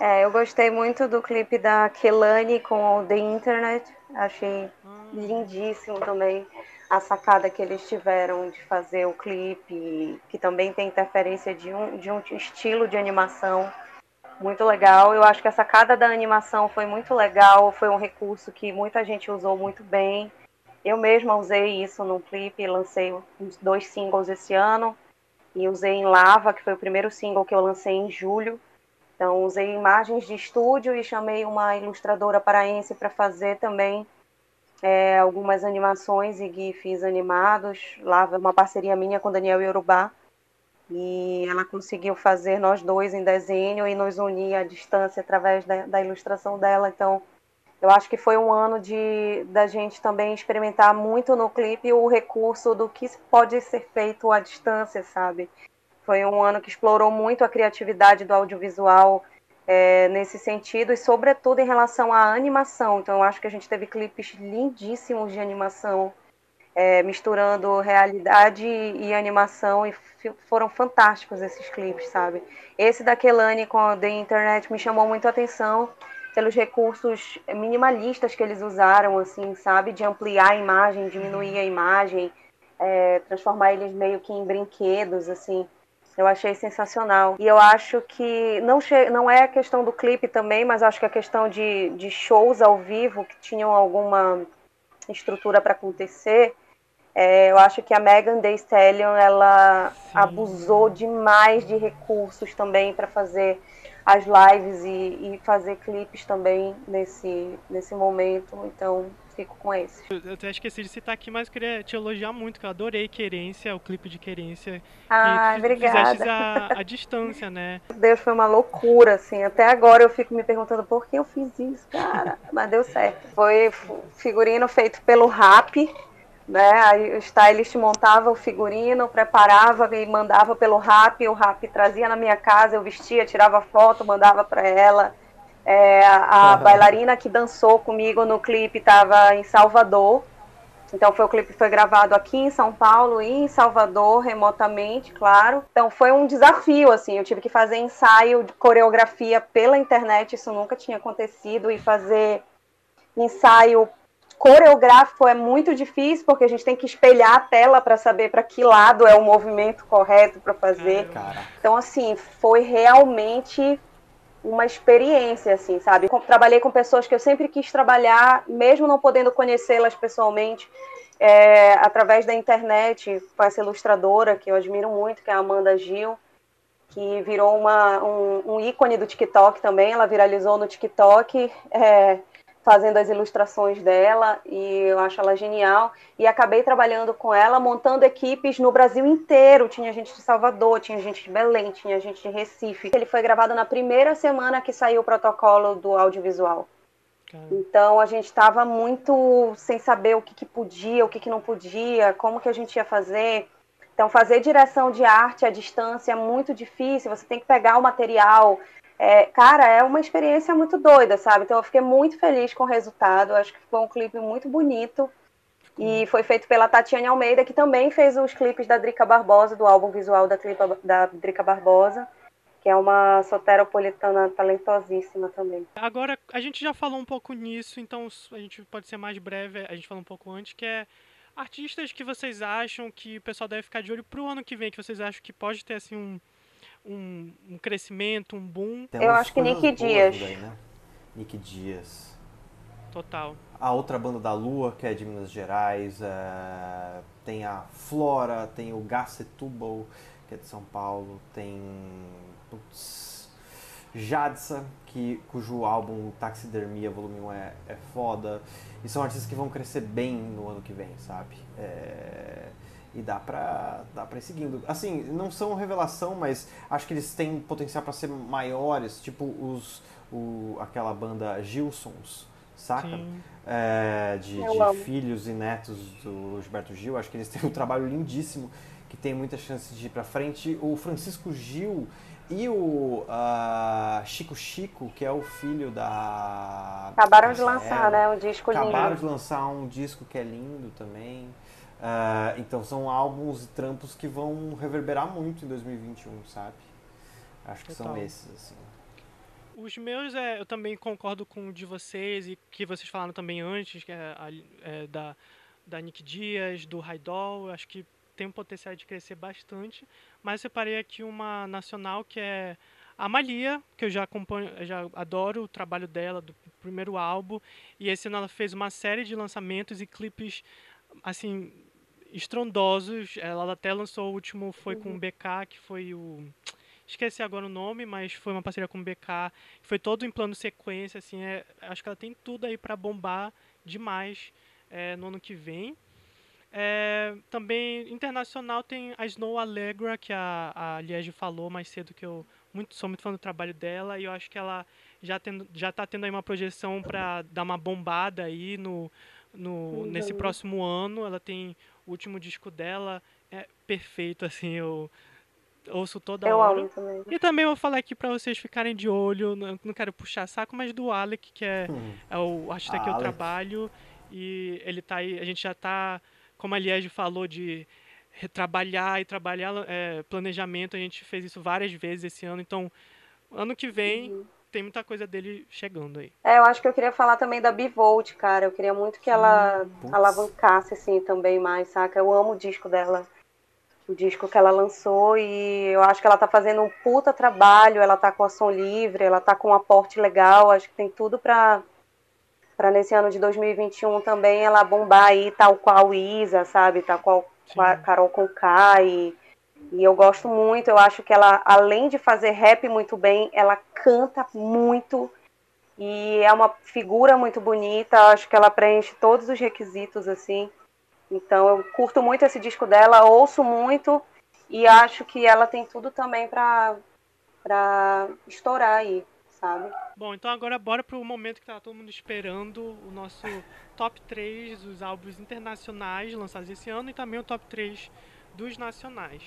É, eu gostei muito do clipe da Kelani com o The Internet. Achei lindíssimo também a sacada que eles tiveram de fazer o clipe, que também tem interferência de um, de um estilo de animação muito legal. Eu acho que a sacada da animação foi muito legal, foi um recurso que muita gente usou muito bem. Eu mesma usei isso num clipe, lancei uns dois singles esse ano e usei em Lava, que foi o primeiro single que eu lancei em julho. Então usei imagens de estúdio e chamei uma ilustradora paraense para fazer também é, algumas animações e GIFs animados. Lava uma parceria minha com Daniel Yorubá e ela conseguiu fazer nós dois em desenho e nos unir à distância através da, da ilustração dela. Então, eu acho que foi um ano de da gente também experimentar muito no clipe o recurso do que pode ser feito à distância, sabe? Foi um ano que explorou muito a criatividade do audiovisual é, nesse sentido e, sobretudo, em relação à animação. Então, eu acho que a gente teve clipes lindíssimos de animação é, misturando realidade e animação e foram fantásticos esses clipes, sabe? Esse da Kelani com a The Internet me chamou muito a atenção pelos recursos minimalistas que eles usaram, assim, sabe? De ampliar a imagem, diminuir a imagem, é, transformar eles meio que em brinquedos, assim. Eu achei sensacional. E eu acho que não, não é a questão do clipe também, mas acho que a questão de, de shows ao vivo que tinham alguma estrutura para acontecer, é, eu acho que a Megan Thee Stallion ela Sim. abusou demais de recursos também para fazer as lives e, e, fazer clipes também nesse, nesse momento. Então, fico com esse. Eu até esqueci de citar aqui, mas queria te elogiar muito, que eu adorei Querência, o clipe de Querência. Ah, obrigada. A, a distância, né? Deus, foi uma loucura, assim. Até agora eu fico me perguntando por que eu fiz isso, cara. mas deu certo. Foi figurino feito pelo Rap né? Aí o stylist montava o figurino, preparava e mandava pelo rap, o rap trazia na minha casa, eu vestia, tirava foto, mandava para ela. É, a uhum. bailarina que dançou comigo no clipe estava em Salvador. Então foi o clipe foi gravado aqui em São Paulo e em Salvador remotamente, claro. Então foi um desafio assim, eu tive que fazer ensaio de coreografia pela internet, isso nunca tinha acontecido e fazer ensaio coreográfico é muito difícil, porque a gente tem que espelhar a tela para saber para que lado é o movimento correto para fazer. Então, assim, foi realmente uma experiência, assim, sabe? Trabalhei com pessoas que eu sempre quis trabalhar, mesmo não podendo conhecê-las pessoalmente, é, através da internet, com essa ilustradora que eu admiro muito, que é a Amanda Gil, que virou uma, um, um ícone do TikTok também, ela viralizou no TikTok. É, fazendo as ilustrações dela e eu acho ela genial. E acabei trabalhando com ela, montando equipes no Brasil inteiro. Tinha gente de Salvador, tinha gente de Belém, tinha gente de Recife. Ele foi gravado na primeira semana que saiu o protocolo do audiovisual. Então a gente estava muito sem saber o que, que podia, o que, que não podia, como que a gente ia fazer. Então fazer direção de arte à distância é muito difícil. Você tem que pegar o material, é, cara, é uma experiência muito doida, sabe? Então eu fiquei muito feliz com o resultado. Acho que foi um clipe muito bonito. E foi feito pela Tatiane Almeida, que também fez os clipes da Drica Barbosa, do álbum visual da, clipa, da Drica Barbosa, que é uma soteropolitana talentosíssima também. Agora, a gente já falou um pouco nisso, então a gente pode ser mais breve, a gente falou um pouco antes, que é artistas que vocês acham que o pessoal deve ficar de olho pro ano que vem, que vocês acham que pode ter assim um um, um crescimento, um boom. Tem eu acho que Nick Dias. Daí, né? Nick Dias. Total. A outra banda da Lua, que é de Minas Gerais, é... tem a Flora, tem o Gacetubal, que é de São Paulo, tem Putz, Jadsa, que, cujo álbum Taxidermia Volume 1 é, é foda. E são artistas que vão crescer bem no ano que vem, sabe? É... E dá pra, dá pra ir seguindo. Assim, não são revelação, mas acho que eles têm potencial para ser maiores, tipo os, o, aquela banda Gilsons, saca? É, de, de filhos e netos do Gilberto Gil. Acho que eles têm um trabalho lindíssimo que tem muita chance de ir para frente. O Francisco Gil e o uh, Chico Chico, que é o filho da. Acabaram de lançar, né? Um disco acabaram lindo. Acabaram de lançar um disco que é lindo também. Uh, então são álbuns e trampos que vão reverberar muito em 2021, sabe? Acho que Total. são esses, assim. Os meus, é, eu também concordo com o de vocês e que vocês falaram também antes, que é, é da, da Nick Dias, do Raidol. Acho que tem um potencial de crescer bastante. Mas separei aqui uma nacional que é a Malia, que eu já acompanho, eu já adoro o trabalho dela, do primeiro álbum. E esse ano ela fez uma série de lançamentos e clipes, assim, estrondosos. Ela até lançou o último, foi com o BK, que foi o esqueci agora o nome, mas foi uma parceria com o BK, foi todo em plano sequência, assim, é, acho que ela tem tudo aí para bombar demais é, no ano que vem. É, também internacional tem a Snow Allegra, que a, a Liege falou mais cedo, que eu muito, sou muito fã do trabalho dela, e eu acho que ela já, tendo, já tá tendo aí uma projeção para dar uma bombada aí no, no, uhum. nesse próximo ano. Ela tem o último disco dela, é perfeito, assim, eu ouço toda eu hora. Amo também. E também vou falar aqui para vocês ficarem de olho, não, não, quero puxar saco, mas do Alec, que é, hum. é o artista que eu trabalho, e ele tá aí, a gente já tá, como a Liege falou, de trabalhar e trabalhar é, planejamento, a gente fez isso várias vezes esse ano, então ano que vem uhum. Tem muita coisa dele chegando aí. É, eu acho que eu queria falar também da Bivolt, cara, eu queria muito que ela alavancasse assim também mais, saca? Eu amo o disco dela. O disco que ela lançou e eu acho que ela tá fazendo um puta trabalho, ela tá com a som livre, ela tá com um aporte legal, acho que tem tudo para para nesse ano de 2021 também ela bombar aí tal qual Isa, sabe, tal qual Sim. Carol Conká e, e eu gosto muito, eu acho que ela além de fazer rap muito bem, ela canta muito e é uma figura muito bonita, acho que ela preenche todos os requisitos assim. Então eu curto muito esse disco dela, ouço muito e acho que ela tem tudo também para para estourar aí, sabe? Bom, então agora bora pro momento que tá todo mundo esperando, o nosso top 3 dos álbuns internacionais lançados esse ano e também o top 3 dos nacionais.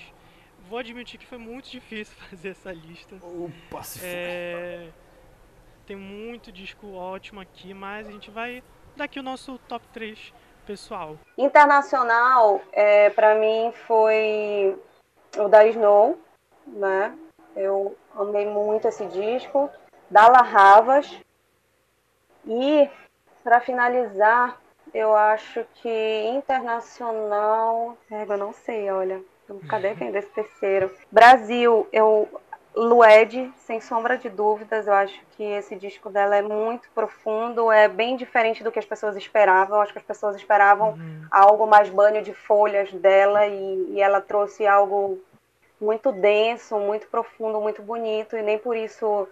Vou admitir que foi muito difícil fazer essa lista. Opa, se é... Tem muito disco ótimo aqui, mas a gente vai dar aqui o nosso top 3 pessoal? Internacional, é, para mim, foi o da Snow, né? Eu amei muito esse disco. Da La Ravas. E, para finalizar, eu acho que internacional. É, eu não sei, olha. Cadê quem desse terceiro? Brasil, eu Lued, sem sombra de dúvidas, eu acho que esse disco dela é muito profundo, é bem diferente do que as pessoas esperavam. Eu acho que as pessoas esperavam uhum. algo mais banho de folhas dela e, e, ela trouxe algo muito denso, muito profundo, muito bonito e nem por isso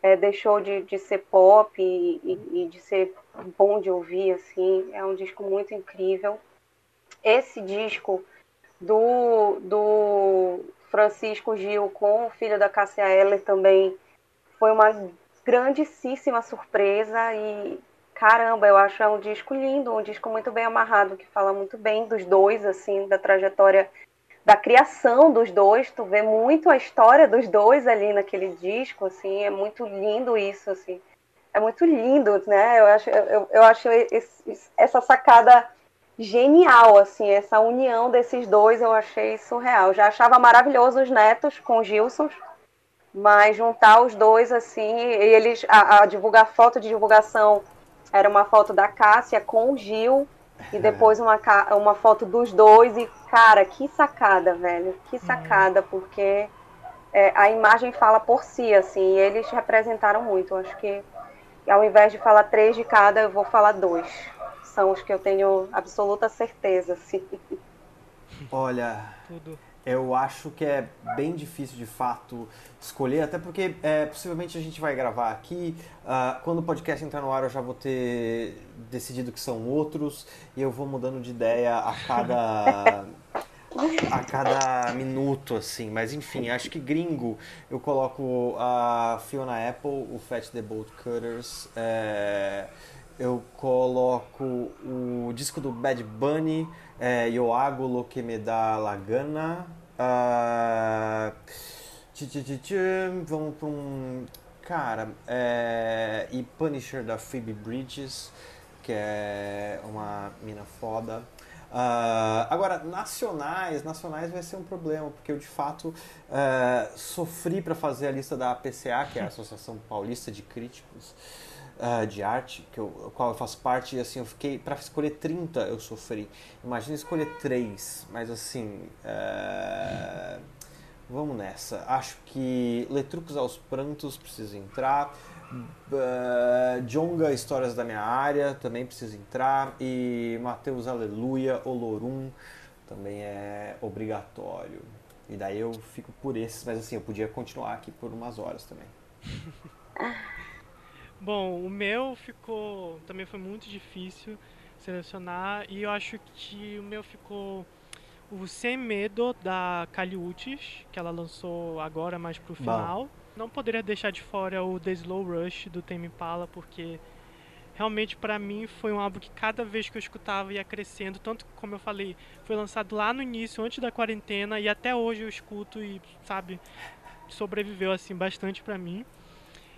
é, deixou de, de ser pop e, e, e de ser bom de ouvir. Assim, é um disco muito incrível. Esse disco do, do Francisco Gil com o filho da Cássia Eller também foi uma grandíssima surpresa e caramba, eu acho é um disco lindo, um disco muito bem amarrado, que fala muito bem dos dois, assim, da trajetória da criação dos dois, tu vê muito a história dos dois ali naquele disco, assim, é muito lindo isso, assim, é muito lindo, né, eu acho, eu, eu acho esse, essa sacada genial, assim, essa união desses dois eu achei surreal. Já achava maravilhoso os netos com Gilson, mas juntar os dois assim, eles a, a divulgar foto de divulgação era uma foto da Cássia com o Gil e depois uma, uma foto dos dois e cara, que sacada, velho, que uhum. sacada, porque é, a imagem fala por si, assim, e eles representaram muito. Eu acho que ao invés de falar três de cada, eu vou falar dois são os que eu tenho absoluta certeza, sim. Olha, Tudo. eu acho que é bem difícil de fato escolher, até porque é, possivelmente a gente vai gravar aqui. Uh, quando o podcast entrar no ar, eu já vou ter decidido que são outros e eu vou mudando de ideia a cada. a cada minuto, assim. Mas enfim, acho que gringo eu coloco a Fiona Apple, o Fat the Bolt Cutters. É eu coloco o disco do Bad Bunny, é, Yoago Lo Que Me Da La Gana, Uh, vamos para um. Cara, é, e Punisher da Phoebe Bridges, que é uma mina foda. Uh, agora, nacionais, nacionais vai ser um problema, porque eu de fato uh, sofri para fazer a lista da APCA, que é a Associação Paulista de Críticos uh, de Arte, que eu, qual eu faço parte, e assim, eu fiquei, para escolher 30 eu sofri. Imagina escolher 3, mas assim. Vamos nessa. Acho que Letrucos aos Prantos precisa entrar. Uh, Jonga Histórias da Minha Área também precisa entrar. E Mateus Aleluia, Olorum também é obrigatório. E daí eu fico por esses, mas assim, eu podia continuar aqui por umas horas também. Bom, o meu ficou. Também foi muito difícil selecionar. E eu acho que o meu ficou o Sem Medo da Caliutes, que ela lançou agora mais pro final. Bom. Não poderia deixar de fora o The Slow Rush do Tame Impala, porque realmente para mim foi um álbum que cada vez que eu escutava ia crescendo, tanto como eu falei, foi lançado lá no início, antes da quarentena, e até hoje eu escuto e, sabe, sobreviveu assim bastante para mim.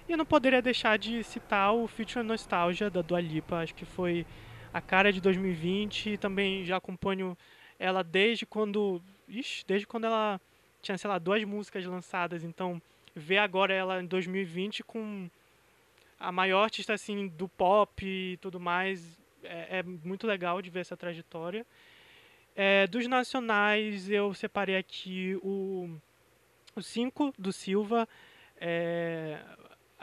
E eu não poderia deixar de citar o Future Nostalgia da Dua Lipa, acho que foi a cara de 2020 e também já acompanho ela desde quando. Ixi, desde quando ela tinha, sei lá, duas músicas lançadas. Então, ver agora ela em 2020 com a maior artista assim do pop e tudo mais é, é muito legal de ver essa trajetória. É, dos nacionais eu separei aqui o o 5 do Silva. É,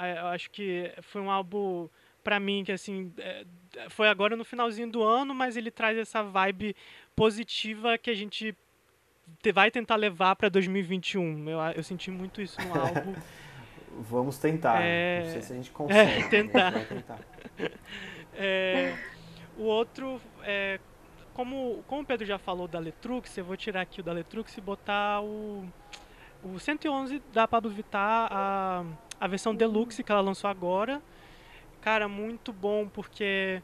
eu acho que foi um álbum para mim que assim é, foi agora no finalzinho do ano, mas ele traz essa vibe positiva que a gente vai tentar levar para 2021. Eu, eu senti muito isso no álbum. Vamos tentar. É... Não sei se a gente consegue. É, tentar. tentar. é, o outro, é, como, como o Pedro já falou da Letrux, eu vou tirar aqui o da Letrux e botar o, o 111 da Pablo Vittar, a, a versão deluxe que ela lançou agora. Cara, muito bom porque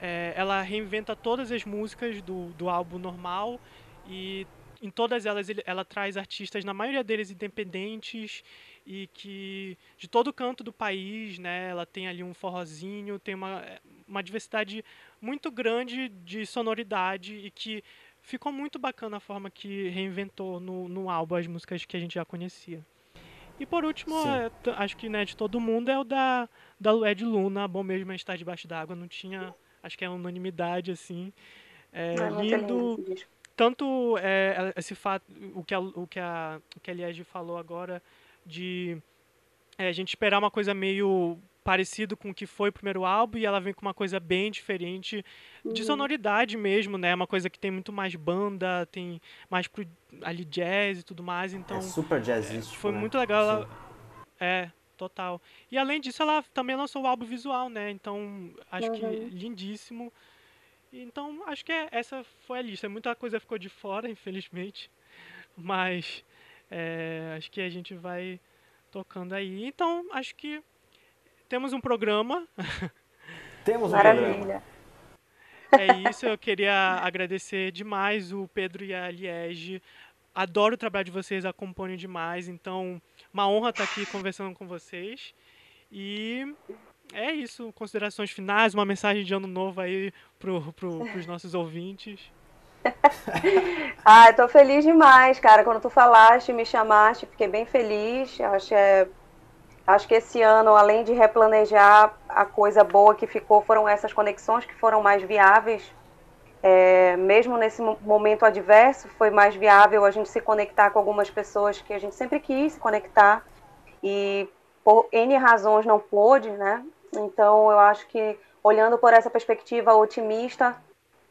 é, ela reinventa todas as músicas do, do álbum normal e em todas elas ele, ela traz artistas, na maioria deles independentes e que de todo canto do país, né? Ela tem ali um forrozinho, tem uma, uma diversidade muito grande de sonoridade e que ficou muito bacana a forma que reinventou no, no álbum as músicas que a gente já conhecia. E por último, é, acho que né, de todo mundo é o da, da Lued Luna, Bom Mesmo é Estar Debaixo d'Água. Não tinha acho que é unanimidade, assim. É, é lindo. lindo tanto é, esse fato, o que a, o que a, o que a Liege falou agora, de é, a gente esperar uma coisa meio parecido com o que foi o primeiro álbum e ela vem com uma coisa bem diferente de uhum. sonoridade mesmo, né? Uma coisa que tem muito mais banda, tem mais pro, ali jazz e tudo mais, então... É super jazzístico, é, Foi né? muito legal, ela, é, total. E além disso, ela também lançou o álbum visual, né? Então, acho uhum. que lindíssimo. Então, acho que é, essa foi a lista. Muita coisa ficou de fora, infelizmente. Mas é, acho que a gente vai tocando aí. Então, acho que temos um programa. Temos um Maravilha. programa. É isso, eu queria agradecer demais o Pedro e a Liege. Adoro o trabalho de vocês, acompanho demais. Então, uma honra estar aqui conversando com vocês. E é isso. Considerações finais, uma mensagem de ano novo aí para pro, os nossos ouvintes. ah, tô feliz demais, cara. Quando tu falaste, me chamaste, fiquei bem feliz. Acho, é, acho que esse ano, além de replanejar, a coisa boa que ficou foram essas conexões que foram mais viáveis. É, mesmo nesse momento adverso, foi mais viável a gente se conectar com algumas pessoas que a gente sempre quis se conectar e por N razões não pôde, né? Então eu acho que olhando por essa perspectiva otimista,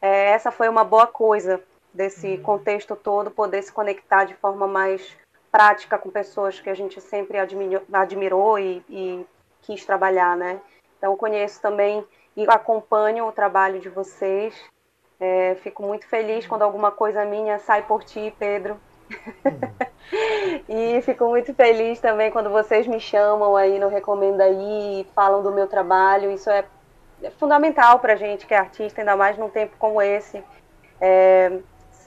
é, essa foi uma boa coisa desse uhum. contexto todo, poder se conectar de forma mais prática com pessoas que a gente sempre admirou, admirou e, e quis trabalhar, né? Então conheço também e acompanho o trabalho de vocês. É, fico muito feliz quando alguma coisa minha sai por ti, Pedro. e fico muito feliz também quando vocês me chamam aí no Recomenda Aí, falam do meu trabalho. Isso é, é fundamental para gente que é artista, ainda mais num tempo como esse. É,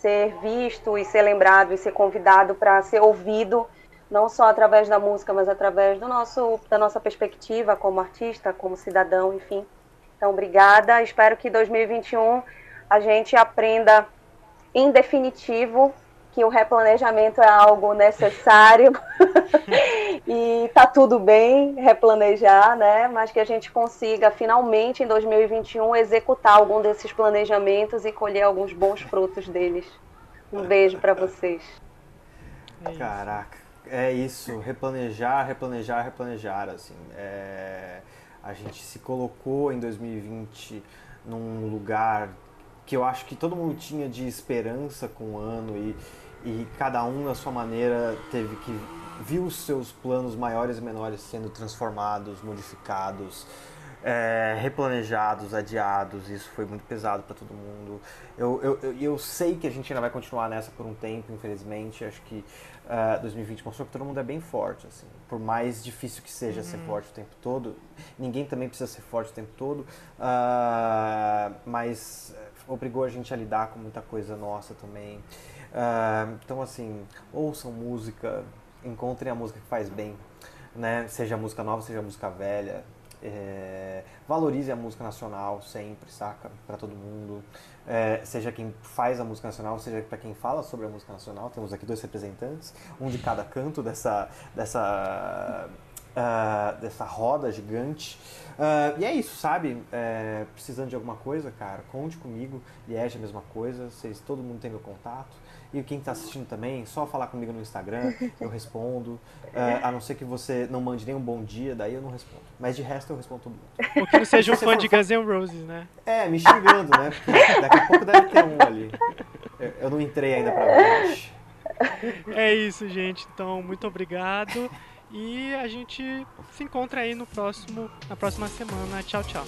ser visto e ser lembrado e ser convidado para ser ouvido, não só através da música, mas através do nosso, da nossa perspectiva como artista, como cidadão, enfim. Então, obrigada. Espero que 2021 a gente aprenda, em definitivo, que o replanejamento é algo necessário e tá tudo bem replanejar, né? Mas que a gente consiga finalmente em 2021 executar algum desses planejamentos e colher alguns bons frutos deles. Um beijo para vocês. É Caraca, é isso, replanejar, replanejar, replanejar, assim. É... A gente se colocou em 2020 num lugar que eu acho que todo mundo tinha de esperança com o ano e e cada um na sua maneira teve que viu os seus planos maiores e menores sendo transformados, modificados, é, replanejados, adiados. Isso foi muito pesado para todo mundo. Eu, eu, eu, sei que a gente ainda vai continuar nessa por um tempo, infelizmente. Acho que uh, é, 2020 mostrou que todo mundo é bem forte. Assim. Por mais difícil que seja uhum. ser forte o tempo todo, ninguém também precisa ser forte o tempo todo. Uh, mas obrigou a gente a lidar com muita coisa nossa também. Uh, então, assim, ouçam música, encontrem a música que faz bem, né? Seja música nova, seja música velha. É, valorize a música nacional sempre, saca? Para todo mundo. É, seja quem faz a música nacional, seja para quem fala sobre a música nacional. Temos aqui dois representantes, um de cada canto dessa, dessa, uh, dessa roda gigante. Uh, e é isso, sabe? É, precisando de alguma coisa, cara, conte comigo. Liege é a mesma coisa. Vocês, todo mundo tem meu contato. E quem está assistindo também, só falar comigo no Instagram, eu respondo. Uh, a não ser que você não mande nem um bom dia, daí eu não respondo. Mas de resto eu respondo todo mundo. Ou que não seja um fã de Guns N' Roses, né? É, me xingando, né? Porque daqui a pouco deve ter um ali. Eu não entrei ainda pra ver. É isso, gente. Então, muito obrigado. E a gente se encontra aí no próximo, na próxima semana. Tchau, tchau.